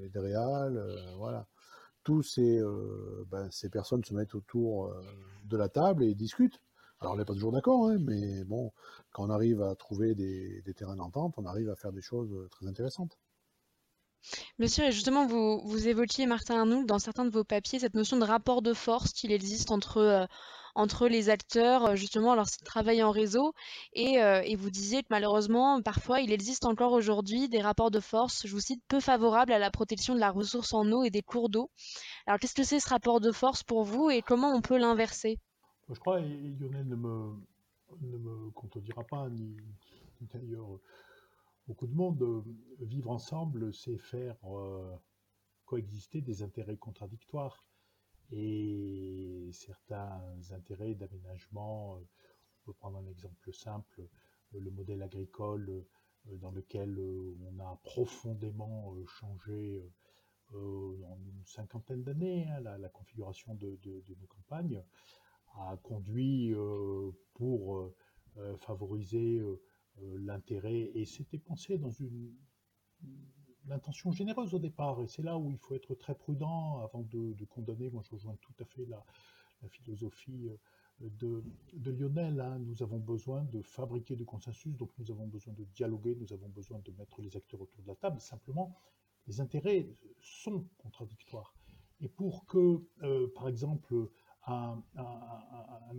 les DREAL, voilà. Tous ces, ben, ces personnes se mettent autour de la table et discutent. Alors on n'est pas toujours d'accord, hein, mais bon, quand on arrive à trouver des, des terrains d'entente, on arrive à faire des choses très intéressantes. Monsieur, et justement, vous, vous évoquiez, Martin Arnoul, dans certains de vos papiers, cette notion de rapport de force qu'il existe entre, euh, entre les acteurs, euh, justement, lorsqu'ils travaillent en réseau. Et, euh, et vous disiez que malheureusement, parfois, il existe encore aujourd'hui des rapports de force, je vous cite, peu favorables à la protection de la ressource en eau et des cours d'eau. Alors, qu'est-ce que c'est ce rapport de force pour vous et comment on peut l'inverser? Je crois, et Lionel ne me, contredira pas, ni d'ailleurs beaucoup de monde, euh, vivre ensemble, c'est faire euh, coexister des intérêts contradictoires. Et certains intérêts d'aménagement, euh, on peut prendre un exemple simple, le modèle agricole dans lequel on a profondément changé en une cinquantaine d'années, hein, la, configuration de, nos campagnes, a conduit pour favoriser euh, l'intérêt, et c'était pensé dans une l'intention généreuse au départ, et c'est là où il faut être très prudent avant de, condamner. Moi, je rejoins tout à fait la, philosophie euh, de, Lionel. Hein. Nous avons besoin de fabriquer du consensus, donc nous avons besoin de dialoguer, nous avons besoin de mettre les acteurs autour de la table. Simplement, les intérêts sont contradictoires. Et pour que, euh, par exemple, un,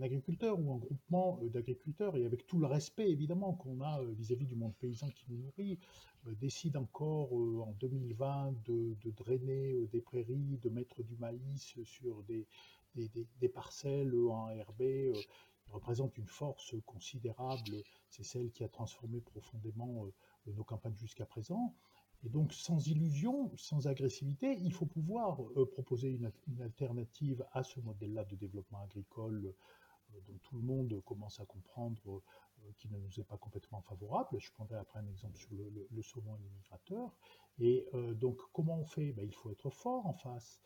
agriculteur ou un groupement euh, d'agriculteurs, et avec tout le respect évidemment qu'on a euh, vis-à-vis du monde paysan qui nous nourrit, euh, décide encore en 2020 de, drainer des prairies, de mettre du maïs sur des, des, parcelles en RB, représente une force considérable, c'est celle qui a transformé profondément nos campagnes jusqu'à présent. Et donc, sans illusion, sans agressivité, il faut pouvoir euh, proposer une, alternative à ce modèle-là de développement agricole euh, dont tout le monde commence à comprendre euh, qu'il ne nous est pas complètement favorable. Je prendrai après un exemple sur le, saumon et les migrateurs. Et donc, comment on fait? Ben, Il faut être fort en face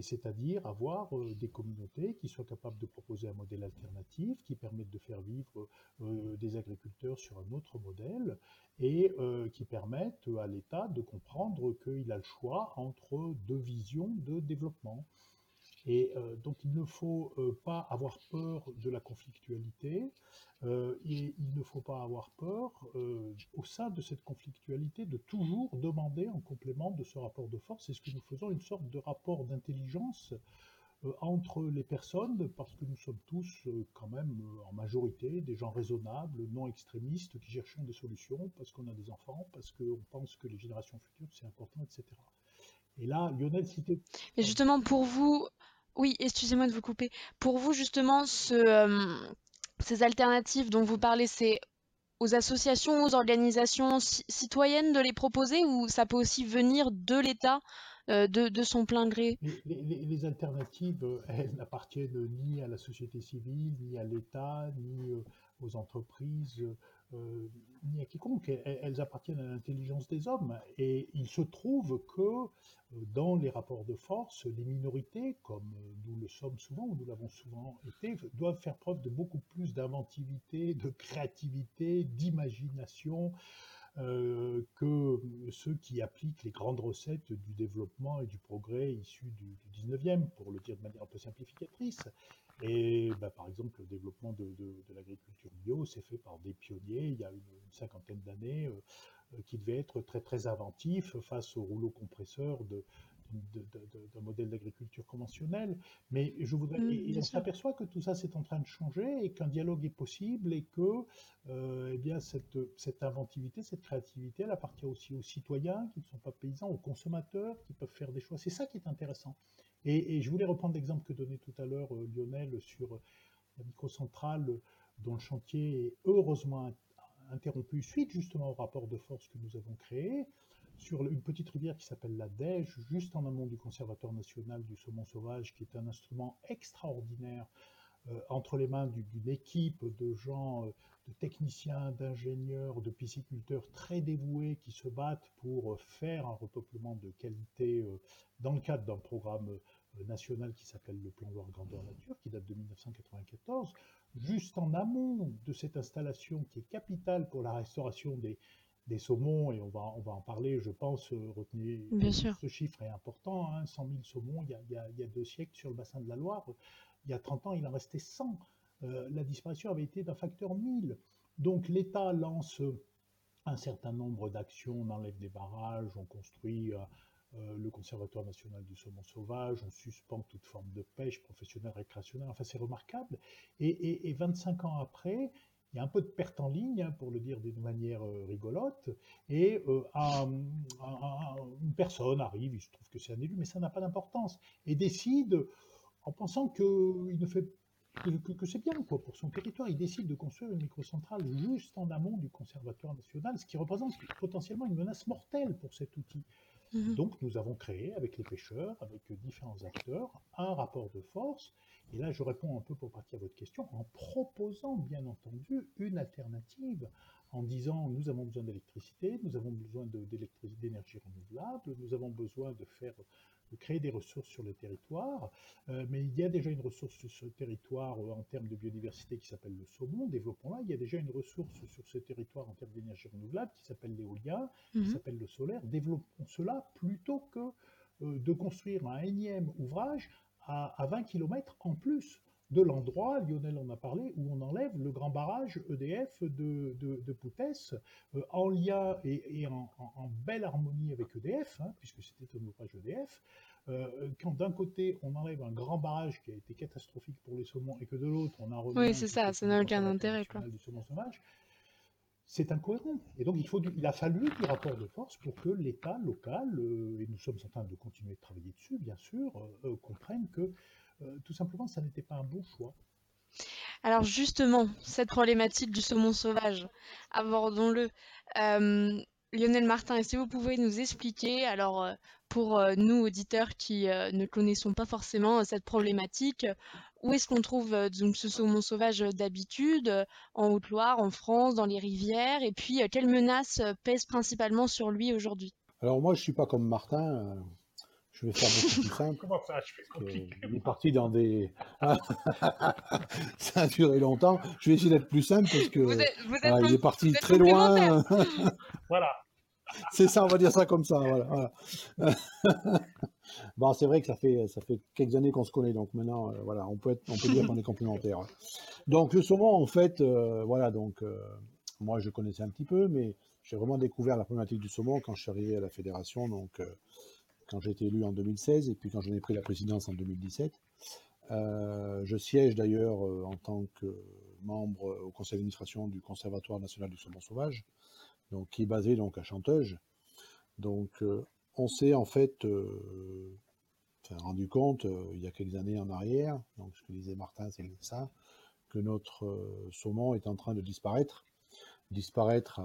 c'est-à-dire avoir euh, des communautés qui soient capables de proposer un modèle alternatif, qui permettent de faire vivre euh, des agriculteurs sur un autre modèle, et euh, qui permettent à l'État de comprendre qu'il a le choix entre deux visions de développement. Et euh, donc il ne faut euh, pas avoir peur de la conflictualité, euh, et il ne faut pas avoir peur au sein de cette conflictualité de toujours demander en complément de ce rapport de force, c'est ce que nous faisons, une sorte de rapport d'intelligence entre les personnes, parce que nous sommes tous quand même en majorité des gens raisonnables, non extrémistes, qui cherchons des solutions, parce qu'on a des enfants, parce qu'on pense que les générations futures, c'est important, etc. Et là, Lionel citait... Mais justement, pour vous, oui, excusez-moi de vous couper. Pour vous, justement, euh, ces alternatives dont vous parlez, c'est aux associations, aux organisations citoyennes de les proposer ou ça peut aussi venir de l'État euh, de, son plein gré? Les, alternatives, euh, elles n'appartiennent ni à la société civile, ni à l'État, ni aux entreprises. Euh, ni à quiconque. Elles, appartiennent à l'intelligence des hommes. Et il se trouve que euh, dans les rapports de force, les minorités, comme euh, nous le sommes souvent, ou nous l'avons souvent été, doivent faire preuve de beaucoup plus d'inventivité, de créativité, d'imagination. Que ceux qui appliquent les grandes recettes du développement et du progrès issus du, du 19e, pour le dire de manière un peu simplificatrice. Et bah, par exemple, le développement de, l'agriculture bio s'est fait par des pionniers il y a une, cinquantaine d'années euh, euh, qui devaient être très très inventifs face au rouleau compresseur de, d'un modèle d'agriculture conventionnel. Mais je voudrais, mmh, on s'aperçoit que tout ça c'est en train de changer et qu'un dialogue est possible et que euh, eh bien cette, cette inventivité, cette créativité, elle appartient aussi aux citoyens qui ne sont pas paysans, aux consommateurs qui peuvent faire des choix. C'est ça qui est intéressant. Et, je voulais reprendre l'exemple que donnait tout à l'heure euh, Lionel sur la microcentrale dont le chantier est heureusement interrompu suite justement au rapport de force que nous avons créé. Sur une petite rivière qui s'appelle la Dège, juste en amont du Conservatoire national du saumon sauvage, qui est un instrument extraordinaire euh, entre les mains d'une équipe de gens, euh, de techniciens, d'ingénieurs, de pisciculteurs très dévoués qui se battent pour faire un repeuplement de qualité dans le cadre d'un programme national qui s'appelle le Plan Loire Grandeur Nature, qui date de 1994, juste en amont de cette installation qui est capitale pour la restauration des, des saumons, et on va, on va en parler, je pense, euh, retenez ce chiffre est important, 100 hein, 000 saumons, il y, a, il, y a, deux siècles sur le bassin de la Loire, il y a 30 ans, il en restait 100. Euh, la disparition avait été d'un facteur 1000. Donc l'État lance un certain nombre d'actions, on enlève des barrages, on construit euh, le Conservatoire national du saumon sauvage, on suspend toute forme de pêche professionnelle, récréationnelle, enfin c'est remarquable. Et, et, 25 ans après, il y a un peu de perte en ligne, hein, pour le dire d'une manière euh, rigolote, et euh, une personne arrive, il se trouve que c'est un élu, mais ça n'a pas d'importance, et décide, en pensant que, c'est bien pour son territoire, il décide de construire une microcentrale juste en amont du Conservatoire national, ce qui représente potentiellement une menace mortelle pour cet outil. Mmh Donc nous avons créé avec les pêcheurs, avec différents acteurs, un rapport de force. Et là, je réponds un peu pour partir à votre question en proposant bien entendu une alternative, en disant nous avons besoin d'électricité, nous avons besoin d'énergie renouvelable, nous avons besoin de faire de créer des ressources sur le territoire, euh, mais il y a déjà une ressource sur ce territoire euh, en termes de biodiversité qui s'appelle le saumon, développons-la. Il y a déjà une ressource sur ce territoire en termes d'énergie renouvelable qui s'appelle l'éolien, qui mhm. s'appelle le solaire. Développons cela plutôt que euh, de construire un énième ouvrage à, à 20 km en plus de l'endroit, Lionel en a parlé, où on enlève le grand barrage EDF de, de, Poutès, euh, en lien et, en, belle harmonie avec EDF, hein, puisque c'était un ouvrage EDF. Euh, quand d'un côté on enlève un grand barrage qui a été catastrophique pour les saumons et que de l'autre on a Oui, c'est ça, ça n'a aucun intérêt. c'est incohérent. Et donc il, faut il a fallu du rapport de force pour que l'État local, euh, et nous sommes en train de continuer de travailler dessus, bien sûr, comprenne que tout simplement, ça n'était pas un bon choix. Alors justement, cette problématique du saumon sauvage, abordons-le. Euh, Lionel Martin, est-ce que vous pouvez nous expliquer, alors euh, pour nous auditeurs qui ne connaissons pas forcément cette problématique, où est-ce qu'on trouve donc ce saumon sauvage d'habitude, en Haute-Loire, en France, dans les rivières, et puis quelles menaces pèsent principalement sur lui aujourd'hui? Alors moi, je suis pas comme Martin. Je vais faire beaucoup plus simple. Comment ça, je fais compliqué Il est parti dans des. ça a duré longtemps. Je vais essayer d'être plus simple parce que vous êtes, vous êtes il est parti très loin. voilà. C'est ça, on va dire ça comme ça. Voilà, bon, c'est vrai que ça fait ça fait quelques années qu'on se connaît, donc maintenant, euh, voilà, on peut être, on peut dire qu'on est complémentaires. Donc le saumon, en fait, euh, voilà, donc euh, moi je connaissais un petit peu, mais j'ai vraiment découvert la problématique du saumon quand je suis arrivé à la fédération, donc quand j'ai été élu en 2016 et puis quand j'en ai pris la présidence en 2017. Euh, je siège d'ailleurs euh, en tant que membre au conseil d'administration du Conservatoire national du saumon sauvage, donc, qui est basé donc à Chanteuge. Donc euh, on s'est en fait rendu compte il y a quelques années en arrière, donc ce que disait Martin, c'est ça, que notre saumon est en train de disparaître. Disparaître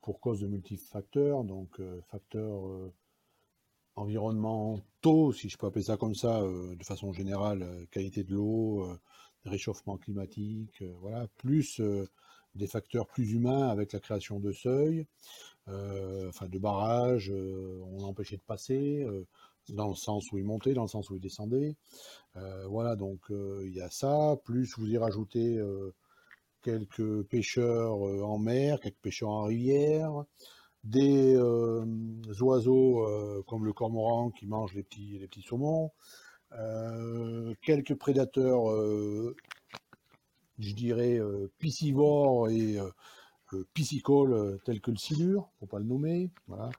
pour cause de multiples facteurs, donc facteurs environnementaux, si je peux appeler ça comme ça, euh, de façon générale, euh, qualité de l'eau, euh, réchauffement climatique, voilà, plus des facteurs plus humains avec la création de seuils, enfin de barrages, on empêchait de passer, dans le sens où il montait, dans le sens où il descendait. voilà, donc il y a ça, plus vous y rajoutez quelques pêcheurs en mer, quelques pêcheurs en rivière, des euh, oiseaux euh, comme le cormoran qui mange les petits, les petits saumons, euh, quelques prédateurs, je dirais, piscivores et piscicoles tels que le silure, pour pas le nommer. Voilà.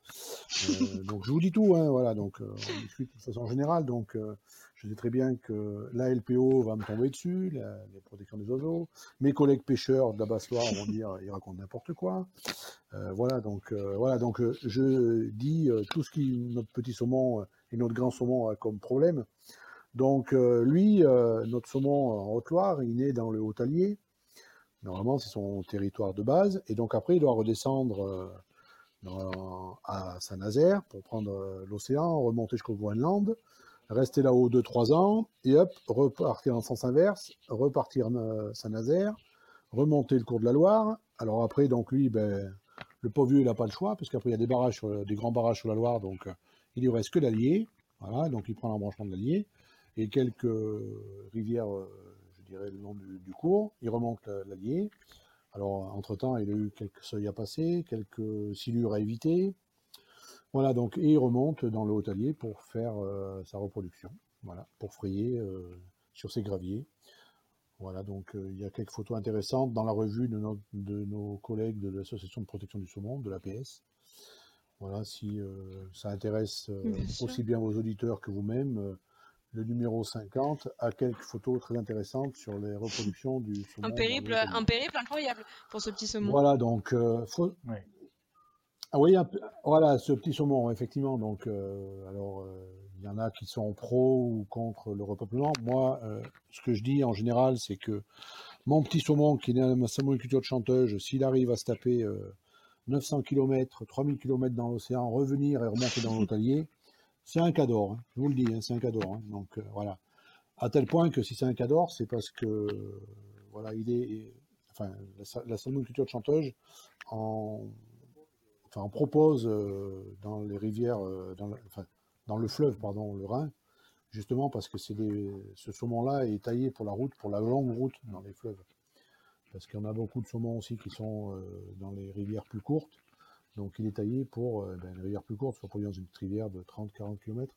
donc je vous dis tout, hein, voilà. Donc on discute de façon générale. Donc je sais très bien que la LPO va me tomber dessus, la, les protections des oiseaux. Mes collègues pêcheurs de la Basse-Loire vont dire, ils racontent n'importe quoi. Euh, voilà, donc, euh, voilà, donc euh, je dis tout ce qui notre petit saumon et notre grand saumon a comme problème. Donc lui, notre saumon en Haute-Loire, il est dans le Haut-Allier. Normalement, c'est son territoire de base. Et donc après, il doit redescendre à Saint-Nazaire pour prendre l'océan, remonter jusqu'au Groenland, rester là-haut 2-3 ans, et hop, repartir en sens inverse, repartir à Saint-Nazaire, remonter le cours de la Loire. Alors après, donc lui, ben, le pauvre vieux, il n'a pas le choix, parce il y a des barrages, des grands barrages sur la Loire, donc il lui reste que l'Allier. Voilà, donc il prend l'embranchement de l'Allier et quelques rivières, je dirais, le long du, cours. Il remonte l'Allier. Alors, entre-temps, il a eu quelques seuils à passer, quelques silures à éviter. Voilà, donc, et il remonte dans le Haut-Allier pour faire euh, sa reproduction. Voilà, pour frayer euh, sur ses graviers. Voilà, donc euh, il y a quelques photos intéressantes dans la revue de, de nos collègues de l'Association de protection du saumon, de l'APS. Voilà, si ça intéresse aussi bien vos auditeurs que vous-même, le numéro 50 a quelques photos très intéressantes sur les reproductions du saumon. Un périple, un périple incroyable pour ce petit saumon. Voilà, donc, euh, Ah oui, voilà, ce petit saumon, effectivement. Donc, euh, alors, euh, il y en a qui sont pro ou contre le repeuplement. Moi, ce que je dis en général, c'est que mon petit saumon, qui est dans ma culture de chanteuse, s'il arrive à se taper 900 km, 3000 km dans l'océan, revenir et remonter dans l'hôtelier, c'est un cador, hein. je vous le dis, hein, c'est un cador. Hein. donc euh, voilà. À tel point que si c'est un cador, c'est parce que voilà, il est, enfin, la, la de Chanteuse en, enfin, propose euh, dans les rivières, euh, dans, enfin, dans le fleuve, pardon, le Rhin, justement parce que ce saumon-là est taillé pour la route, pour la longue route dans les fleuves. Parce qu'il y en a beaucoup de saumons aussi qui sont dans les rivières plus courtes donc il est taillé pour euh, ben, une rivière plus courte, soit pour dans une rivière de 30-40 km,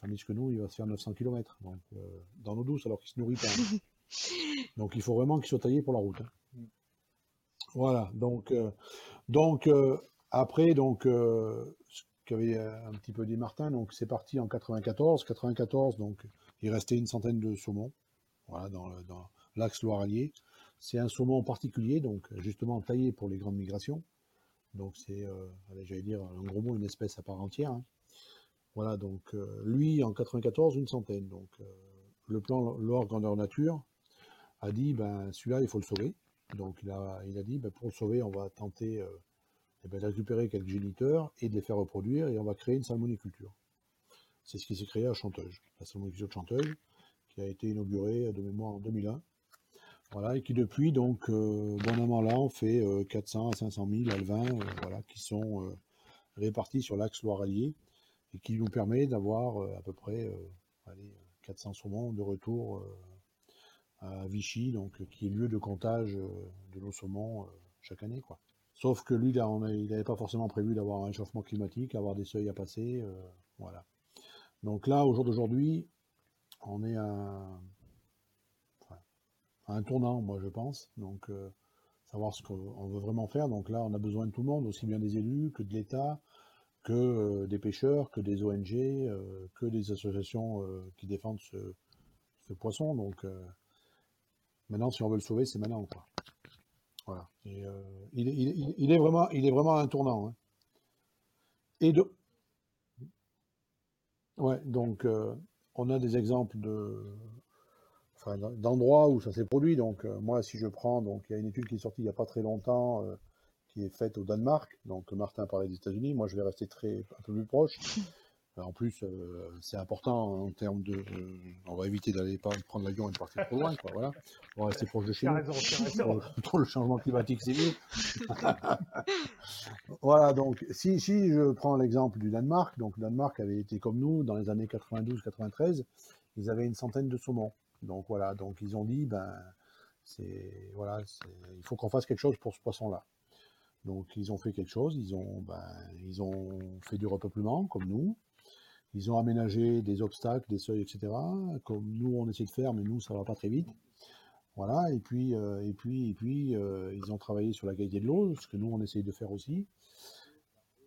tandis que nous, il va se faire 900 km donc, euh, dans l'eau douce, alors qu'il se nourrit pas. donc il faut vraiment qu'il soit taillé pour la route. Hein. Voilà, donc, euh, donc après, donc, ce qu'avait un petit peu dit Martin, donc c'est parti en 94. 94, donc il restait une centaine de saumons, voilà, dans, l'axe Loire-Allier. C'est un saumon particulier, donc justement taillé pour les grandes migrations. Donc c'est, euh, j'allais dire, en gros mot, une espèce à part entière. Hein. Voilà, donc euh, lui, en 94, une centaine. Donc euh, le plan Loire Grandeur Nature a dit, ben celui-là, il faut le sauver. Donc il a, il a dit, ben, pour le sauver, on va tenter eh ben, de récupérer quelques géniteurs et de les faire reproduire, et on va créer une salmoniculture. C'est ce qui s'est créé à Chanteuse, la salmoniculture de Chanteuse, qui a été inaugurée de mémoire en 2001. Voilà, et qui depuis, donc, euh, bon là, on fait 400 euh, à 500 000 alvins, euh, voilà, qui sont euh, répartis sur l'axe Loire-Allier, et qui nous permet d'avoir à peu près allez, 400 saumons de retour à Vichy, donc, qui est lieu de comptage de nos saumons chaque année, quoi. Sauf que lui, là, on il n'avait pas forcément prévu d'avoir un réchauffement climatique, avoir des seuils à passer, voilà. Donc là, au jour d'aujourd'hui, on est à un tournant, moi je pense. Donc euh, savoir ce qu'on veut vraiment faire. Donc là, on a besoin de tout le monde, aussi bien des élus que de l'État, que euh, des pêcheurs, que des ONG, euh, que des associations qui défendent ce, poisson. Donc maintenant, si on veut le sauver, c'est maintenant. Quoi. Voilà. Et, il, est vraiment, il est vraiment un tournant. Hein. Et de... Ouais, donc on a des exemples de, d'endroits où ça s'est produit. Donc euh, moi, si je prends, donc il y a une étude qui est sortie il n'y a pas très longtemps, euh, qui est faite au Danemark. Donc Martin parlait des États-Unis. Moi, je vais rester très un peu plus proche. En plus, euh, c'est important en termes de. on va éviter d'aller pas prendre l'avion et de partir trop loin, quoi. Voilà. On va rester proche de chez nous. Pour, le changement climatique, c'est mieux. voilà. Donc, si, si je prends l'exemple du Danemark, donc le Danemark avait été comme nous dans les années 92-93, ils avaient une centaine de saumons. Donc voilà, donc ils ont dit, ben, c'est voilà, il faut qu'on fasse quelque chose pour ce poisson-là. Donc ils ont fait quelque chose, ils ont, ben, ils ont fait du repeuplement comme nous, ils ont aménagé des obstacles, des seuils, etc. Comme nous on essaie de faire, mais nous ça va pas très vite. Voilà, et puis, euh, et puis, et puis, euh, ils ont travaillé sur la qualité de l'eau, ce que nous on essaye de faire aussi.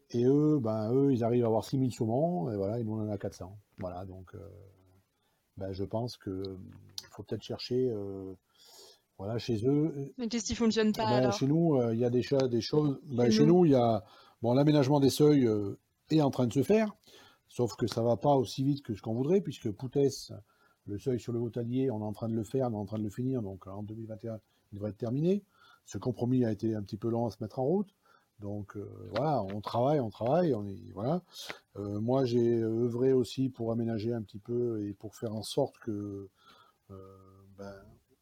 Et eux, ben, eux, ils arrivent à avoir 6000 saumons, et voilà, et nous on en a 400. Voilà, donc, euh, ben, je pense que faut peut-être chercher voilà, chez eux. Mais qu'est-ce qui fonctionne pas ben, alors? Chez nous, il y a des, des choses. Ben, chez, nous, il y a bon, l'aménagement des seuils est en train de se faire, sauf que ça va pas aussi vite que ce qu'on voudrait, puisque Poutès, le seuil sur le Haut-Allier, on est en train de le faire, on est en train de le finir, donc en 2021, il devrait être terminé. Ce compromis a été un petit peu long à se mettre en route. Donc euh, voilà, on travaille, on travaille, on est voilà. Euh, moi, j'ai œuvré aussi pour aménager un petit peu et pour faire en sorte que ben,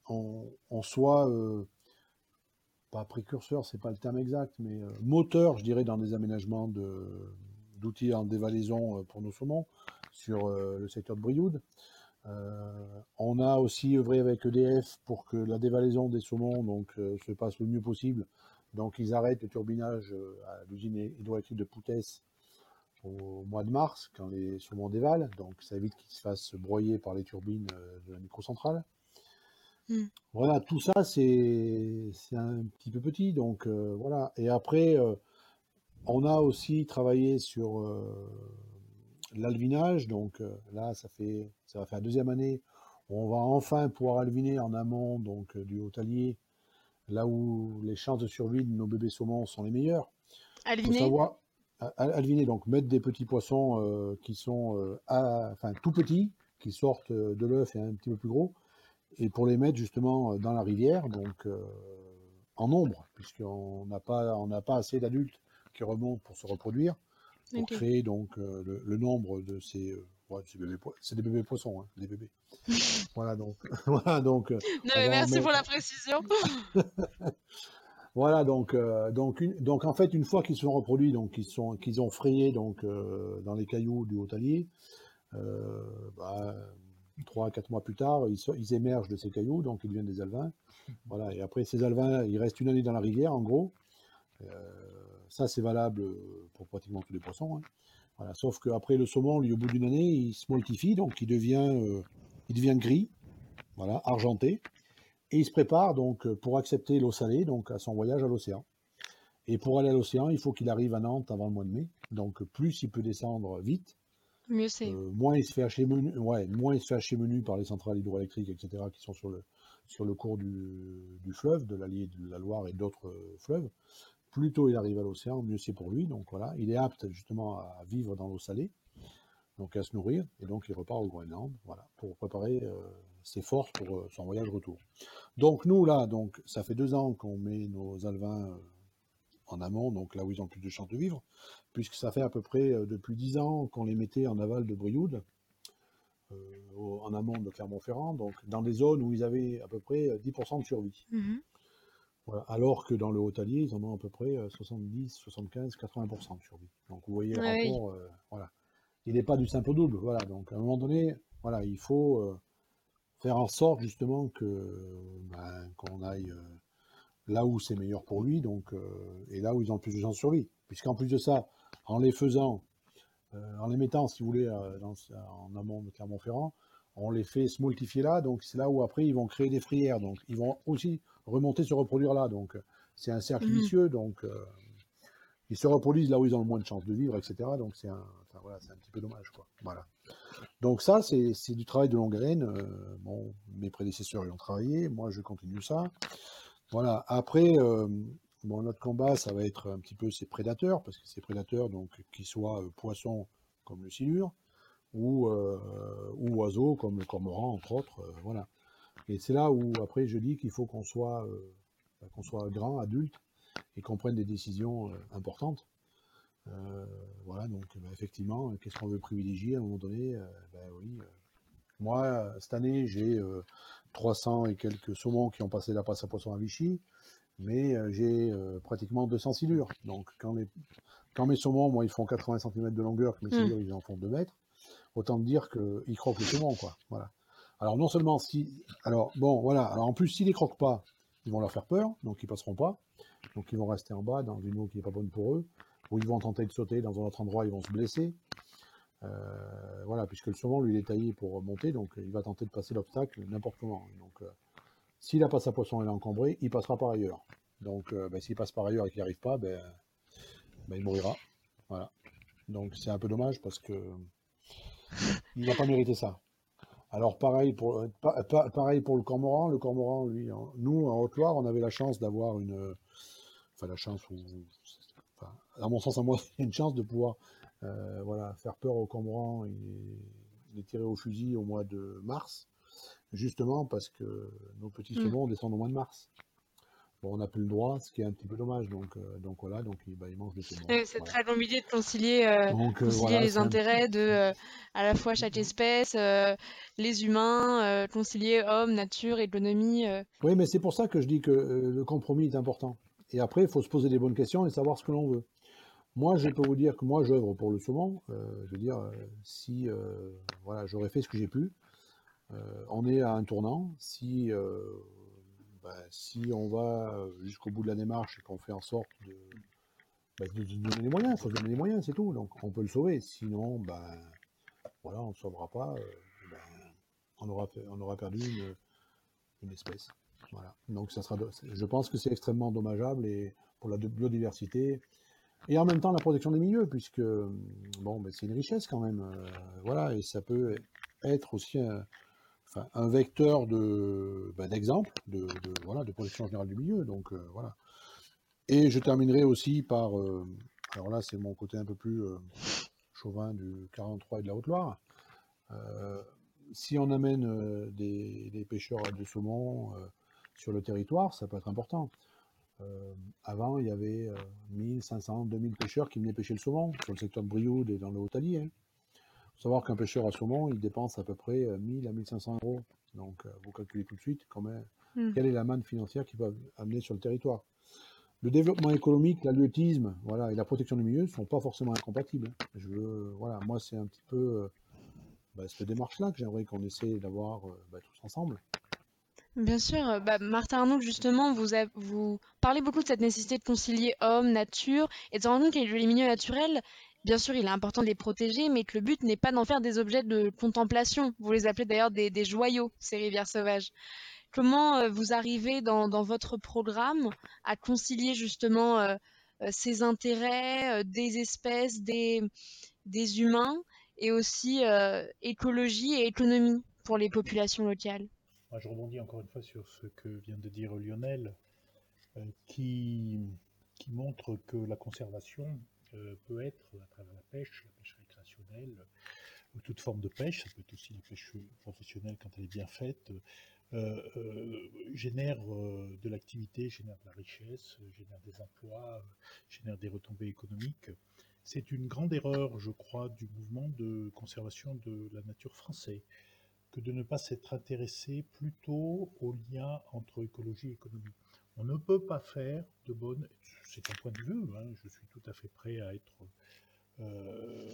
on, soit pas précurseur, c'est pas le terme exact, mais moteur, je dirais, dans des aménagements d'outils en dévalaison pour nos saumons sur le secteur de Brioude. on a aussi œuvré avec EDF pour que la dévalaison des saumons donc, se passe le mieux possible donc ils arrêtent le turbinage euh, à l'usine hydroélectrique de Poutès au mois de mars, quand les saumons dévalent, donc ça évite qu'ils se fassent broyer par les turbines euh, de la microcentrale. Hmm. Voilà, tout ça c'est un petit peu petit, donc euh, voilà. Et après, on a aussi travaillé sur l'alvinage, donc là ça fait ça va faire la deuxième année où on va enfin pouvoir alviner en amont donc du hôtelier là où les chances de survie de nos bébés saumons sont les meilleures. Alviner Alviner, donc mettre des petits poissons euh, qui sont euh, enfin, tout petits, qui sortent euh, de l'œuf et un petit peu plus gros, et pour les mettre justement dans la rivière, donc en nombre, puisqu'on n'a pas, on n'a pas assez d'adultes qui remontent pour se reproduire, pour créer donc le, nombre de ces c'est des bébés poissons, hein, des bébés. voilà donc. voilà donc. Euh, merci pour la précision. voilà donc euh, donc donc en fait une fois qu'ils sont reproduits donc qu'ils sont qu'ils ont frayé donc euh, dans les cailloux du Haut-Allier, bah, 3 4 mois plus tard, ils, ils, émergent de ces cailloux, donc ils deviennent des alvins. Voilà, et après ces alvins, ils restent une année dans la rivière, en gros. Ça, c'est valable pour pratiquement tous les poissons. Hein. Voilà, sauf qu'après le saumon, lui, au bout d'une année, il se multifie, donc il devient, euh, il devient gris, voilà, argenté, et il se prépare donc euh, pour accepter l'eau salée, donc à son voyage à l'océan. Et pour aller à l'océan, il faut qu'il arrive à Nantes avant le mois de mai. Donc plus il peut descendre vite, mieux c'est. Euh, moins il se fait hacher menu, ouais, moins il se fait hacher menu par les centrales hydroélectriques, etc., qui sont sur le sur le cours du, du fleuve, de l'Allier, de la Loire et d'autres fleuves plus tôt il arrive à l'océan, mieux c'est pour lui. Donc voilà, il est apte justement à vivre dans l'eau salée, donc à se nourrir, et donc il repart au Groenland, pour préparer euh, ses forces pour euh, son voyage retour. Donc nous là, donc ça fait deux ans qu'on met nos alvins euh, en amont, donc là où ils ont plus de chances de vivre, puisque ça fait à peu près depuis dix ans qu'on les mettait en aval de Brioude, en amont de Clermont-Ferrand, donc dans des zones où ils avaient à peu près 10% de survie. Alors que dans le Haut-Allier, ils en ont à peu près 70, 75, 80% de survie. Donc vous voyez le rapport, euh, voilà. Il n'est pas du simple au double, voilà. Donc à un moment donné, voilà, il faut euh, faire en sorte justement que ben, qu'on aille euh, là où c'est meilleur pour lui, donc et là où ils ont le plus de chances de survie. Puisqu'en plus de ça, en les faisant, en les mettant, si vous voulez, en amont de Clermont-Ferrand, on les fait se multiplier là, donc c'est là où après ils vont créer des frières, donc ils vont aussi remonter, se reproduire là. Donc, c'est un cercle mmh. vicieux. Donc, euh, ils se reproduisent là où ils ont le moins de chances de vivre, etc. Donc, c'est un, voilà, un petit peu dommage. Quoi. Voilà. Donc, ça, c'est du travail de longue haleine. Euh, bon, mes prédécesseurs y ont travaillé. Moi, je continue ça. Voilà. Après, euh, bon, notre combat, ça va être un petit peu ces prédateurs, parce que ces prédateurs, donc, qu'ils soient poissons comme le silure, ou, ou oiseaux comme le cormoran, entre autres. voilà. Et c'est là où, après, je dis qu'il faut qu'on soit, euh, bah, qu'on soit grand, adulte, et qu'on prenne des décisions euh, importantes. Euh, voilà, donc bah, effectivement, qu'est-ce qu'on veut privilégier à un moment donné ben, oui, Moi, cette année, j'ai 300 et quelques saumons qui ont passé la passe à poisson à Vichy, mais j'ai pratiquement 200 silures. Donc, quand, les, quand mes saumons, moi, ils font 80 cm de longueur, que mes mmh. silures, ils en font 2 mètres, autant dire qu'ils croquent le saumon, quoi. Voilà. Alors non seulement si, alors bon voilà, alors en plus s'ils les croquent pas, ils vont leur faire peur, donc ils passeront pas, donc ils vont rester en bas dans une eau qui n'est pas bonne pour eux, ou ils vont tenter de sauter dans un autre endroit, ils vont se blesser. Euh, voilà, puisque le saumon lui il est taillé pour monter, donc il va tenter de passer l'obstacle n'importe comment. Donc euh, s'il a pas sa poisson elle est encombrée, il passera par ailleurs. Donc euh, ben, s'il passe par ailleurs et qu'il n'y arrive pas, ben, ben, il mourra. Voilà. Donc c'est un peu dommage parce que il n'a pas mérité ça. Alors pareil pour, euh, pareil pour le cormoran. Le cormoran, lui, nous, en Haute-Loire, on avait la chance d'avoir une... Enfin, la chance, à mon sens, à moi, une chance de pouvoir euh, voilà, faire peur au cormoran et les tirer au fusil au mois de mars, justement parce que nos petits mmh. saumons descendent au mois de mars. Bon, on n'a plus le droit, ce qui est un petit peu dommage. Donc, euh, donc voilà, donc il, bah, il mange des. Euh, C'est Voilà. très compliqué de concilier, euh, Donc, euh, concilier voilà, les un- intérêts de euh, à la fois chaque espèce, les humains, concilier homme, nature, économie. Oui, mais c'est pour ça que je dis que le compromis est important. Et après, il faut se poser les bonnes questions et savoir ce que l'on veut. Moi, je peux vous dire que moi, j'œuvre pour le saumon. Je veux dire, si voilà, j'aurais fait ce que j'ai pu, on est à un tournant. Si, bah, si on va jusqu'au bout de la démarche et qu'on fait en sorte de, bah, donner les moyens, il faut donner les moyens, c'est tout. Donc, on peut le sauver. Sinon, ben, voilà, on ne sauvera pas. euh, on, aura perdu une, espèce. Voilà. Donc ça sera, je pense que c'est extrêmement dommageable et pour la biodiversité et en même temps la protection des milieux puisque bon, c'est une richesse quand même. euh, voilà et ça peut être aussi un, un vecteur de ben, d'exemple de, voilà de protection générale du milieu. Donc euh, voilà. Et je terminerai aussi par, euh, alors là c'est mon côté un peu plus euh, chauvin du 43 et de la Haute-Loire. Si on amène des, pêcheurs de saumon sur le territoire, ça peut être important. Avant, il y avait euh, 1500, 2000 pêcheurs qui venaient pêcher le saumon sur le secteur de Brioude et dans le Haut-Allier. Il faut savoir qu'un pêcheur à saumon, il dépense à peu près euh, 1000 à 1500 euros. Donc, euh, vous calculez tout de suite combien, Mm. quelle est la manne financière qu'il peut amener sur le territoire. Le développement économique, l'halieutisme, voilà, et la protection du milieu ne sont pas forcément incompatibles. Je veux, voilà, moi, c'est un petit peu euh, bah, cette démarche-là que j'aimerais qu'on essaie d'avoir euh, bah, tous ensemble. Bien sûr, euh, bah, Martin Arnaud, justement, vous, a- vous parlez beaucoup de cette nécessité de concilier homme, nature, et de se rendre compte que les milieux naturels, bien sûr, il est important de les protéger, mais que le but n'est pas d'en faire des objets de contemplation. Vous les appelez d'ailleurs des, joyaux, ces rivières sauvages. Comment euh, vous arrivez dans, votre programme à concilier justement euh, euh, ces intérêts des espèces, des, humains, et aussi écologie et économie pour les populations locales? Je rebondis encore une fois sur ce que vient de dire Lionel, qui, montre que la conservation peut être à travers la pêche, la pêche récréationnelle, ou toute forme de pêche, ça peut être aussi la pêche professionnelle quand elle est bien faite, euh, euh, génère euh, de l'activité, génère de la richesse, euh, génère des emplois, euh, génère des retombées économiques. C'est une grande erreur, je crois, du mouvement de conservation de la nature français que de ne pas s'être intéressé plutôt au lien entre écologie et économie. On ne peut pas faire de bonnes. C'est un point de vue, hein, je suis tout à fait prêt à être. euh,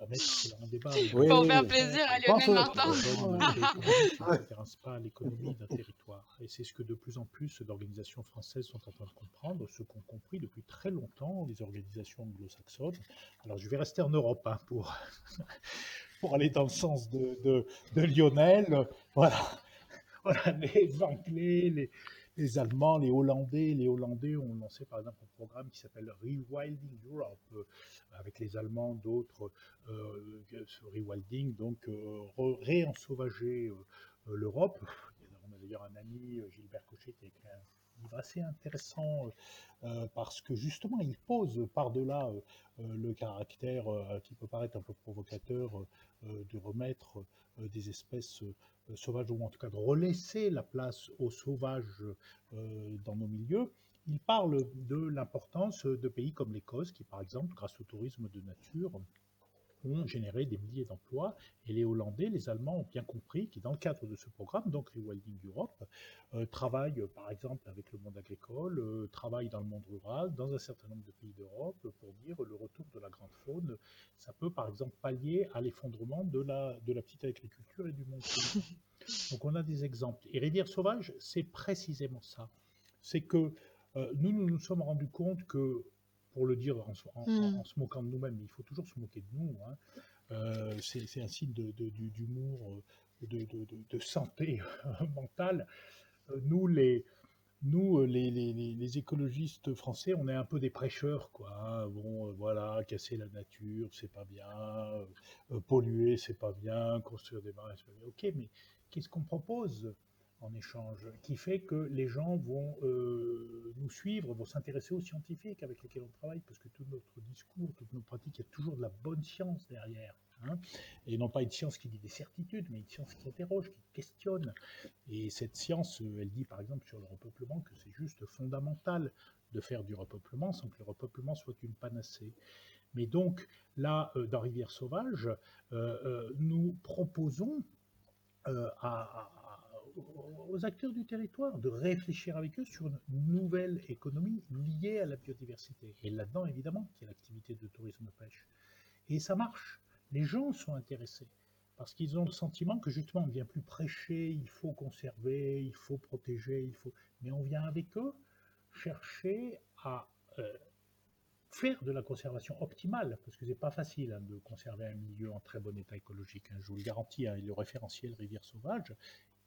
à mettre cela en débat. Oui, Pour faire oui. plaisir à Lionel Martin. ne s'intéresse pas à l'économie d'un territoire. Et c'est ce que de plus en plus d'organisations françaises sont en train de comprendre, ce qu'ont compris depuis très longtemps les organisations anglo-saxonnes. Alors je vais rester en Europe hein, pour, pour aller dans le sens de, de, de Lionel. Voilà. voilà, les Anglais, les, les Allemands, les Hollandais. Les Hollandais ont lancé par exemple un programme qui s'appelle Rewilding Europe, euh, avec les Allemands, d'autres, euh, ce rewilding, donc euh, réensauvager euh, euh, l'Europe. On a d'ailleurs un ami, euh, Gilbert Cochet, qui a écrit un assez intéressant euh, euh, parce que justement il pose par-delà euh, le caractère qui peut paraître un peu provocateur de remettre des espèces sauvages ou en tout cas de relaisser la place aux sauvages dans nos milieux. Il parle de l'importance de pays comme l'Écosse qui par exemple grâce au tourisme de nature ont généré des milliers d'emplois et les Hollandais, les Allemands ont bien compris que dans le cadre de ce programme, donc Rewilding Europe, euh, travaillent par exemple avec le monde agricole, euh, travaillent dans le monde rural, dans un certain nombre de pays d'Europe pour dire le retour de la grande faune, ça peut par exemple pallier à l'effondrement de la, de la petite agriculture et du monde. Donc on a des exemples. Et Rivière Sauvage, c'est précisément ça. C'est que euh, nous, nous nous sommes rendus compte que pour le dire en, se- en- Mm. en se moquant de nous-mêmes, mais il faut toujours se moquer de nous. hein. Euh, c'est un signe d'humour, euh, de, de- de- de santé mentale. Euh, Nous, les, nous, les, les- les- les écologistes français, on est un peu des prêcheurs, quoi. hein. Bon, voilà, casser la nature, c'est pas bien, euh, polluer, c'est pas bien, construire des marais, c'est pas bien. Ok, mais qu'est-ce qu'on propose? En échange qui fait que les gens vont euh, nous suivre, vont s'intéresser aux scientifiques avec lesquels on travaille, parce que tout notre discours, toutes nos pratiques, il y a toujours de la bonne science derrière. Hein. et non pas une science qui dit des certitudes, mais une science qui interroge, qui questionne. Et cette science, euh, elle dit par exemple sur le repeuplement que c'est juste fondamental de faire du repeuplement sans que le repeuplement soit une panacée. Mais donc, là, euh, dans Rivière Sauvage, nous proposons à aux acteurs du territoire de réfléchir avec eux sur une nouvelle économie liée à la biodiversité. Et là-dedans, évidemment, qu'il y a l'activité de tourisme pêche. Et ça marche. Les gens sont intéressés parce qu'ils ont le sentiment que justement on ne vient plus prêcher, il faut conserver, il faut protéger, il faut. Mais on vient avec eux chercher à euh, faire de la conservation optimale, parce que c'est pas facile hein, de conserver un milieu en très bon état écologique. Hein, je vous le garantis, hein, le référentiel rivière sauvage,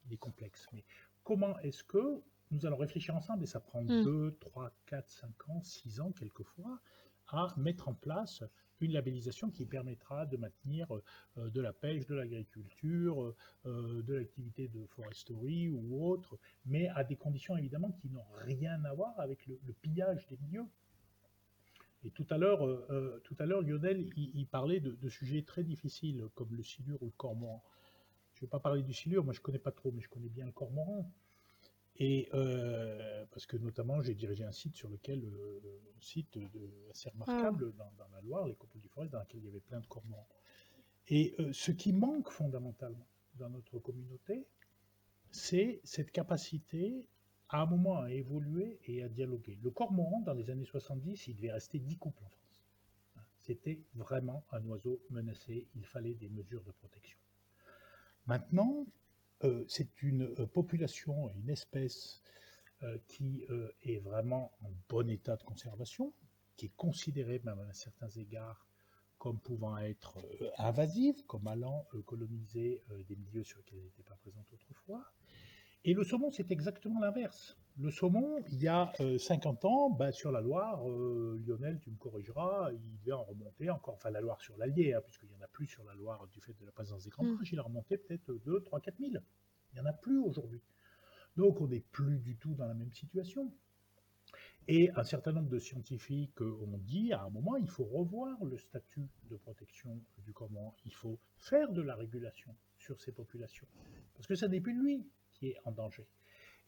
il est complexe. Mais comment est-ce que nous allons réfléchir ensemble, et ça prend 2, 3, 4, 5 ans, 6 ans quelquefois, à mettre en place une labellisation qui permettra de maintenir euh, de la pêche, de l'agriculture, euh, de l'activité de foresterie ou autre, mais à des conditions évidemment qui n'ont rien à voir avec le, pillage des milieux. Et tout à l'heure, euh, tout à l'heure, Lionel, il, parlait de, de, sujets très difficiles comme le silure ou le cormoran vais pas parler du silure, moi je ne connais pas trop, mais je connais bien le cormoran. Et euh, parce que notamment, j'ai dirigé un site sur lequel, euh, un site assez remarquable ah. dans, la Loire, les copeaux du Forêt, dans lequel il y avait plein de cormorans. Et euh, ce qui manque fondamentalement dans notre communauté, c'est cette capacité à un moment à évoluer et à dialoguer. Le cormoran, dans les années 70, il devait rester 10 couples en France. C'était vraiment un oiseau menacé, il fallait des mesures de protection. Maintenant, euh, c'est une euh, population, une espèce euh, qui est vraiment en bon état de conservation, qui est considérée même à certains égards comme pouvant être invasive, comme allant coloniser des milieux sur lesquels elle n'était pas présente autrefois. Et le saumon, c'est exactement l'inverse. Le saumon, il y a 50 euh, ans, bah, sur la Loire, euh, Lionel, tu me corrigeras, il devait en remonter encore, enfin la Loire sur l'Allier, hein, puisqu'il n'y en a plus sur la Loire du fait de la présence des grands mmh. il a remonté peut-être 2, 3, 4 000. Il n'y en a plus aujourd'hui. Donc on n'est plus du tout dans la même situation. Et un certain nombre de scientifiques ont dit à un moment, il faut revoir le statut de protection du cormorant, il faut faire de la régulation sur ces populations, parce que ça n'est plus lui qui est en danger.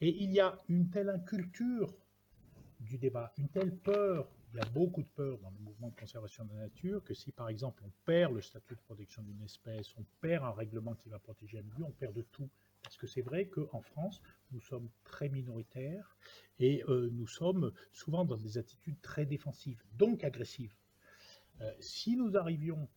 Et il y a une telle inculture du débat, une telle peur, il y a beaucoup de peur dans le mouvement de conservation de la nature, que si par exemple on perd le statut de protection d'une espèce, on perd un règlement qui va protéger un milieu, on perd de tout. Parce que c'est vrai qu'en France, nous sommes très minoritaires et euh, nous sommes souvent dans des attitudes très défensives, donc agressives. Euh, si nous arrivions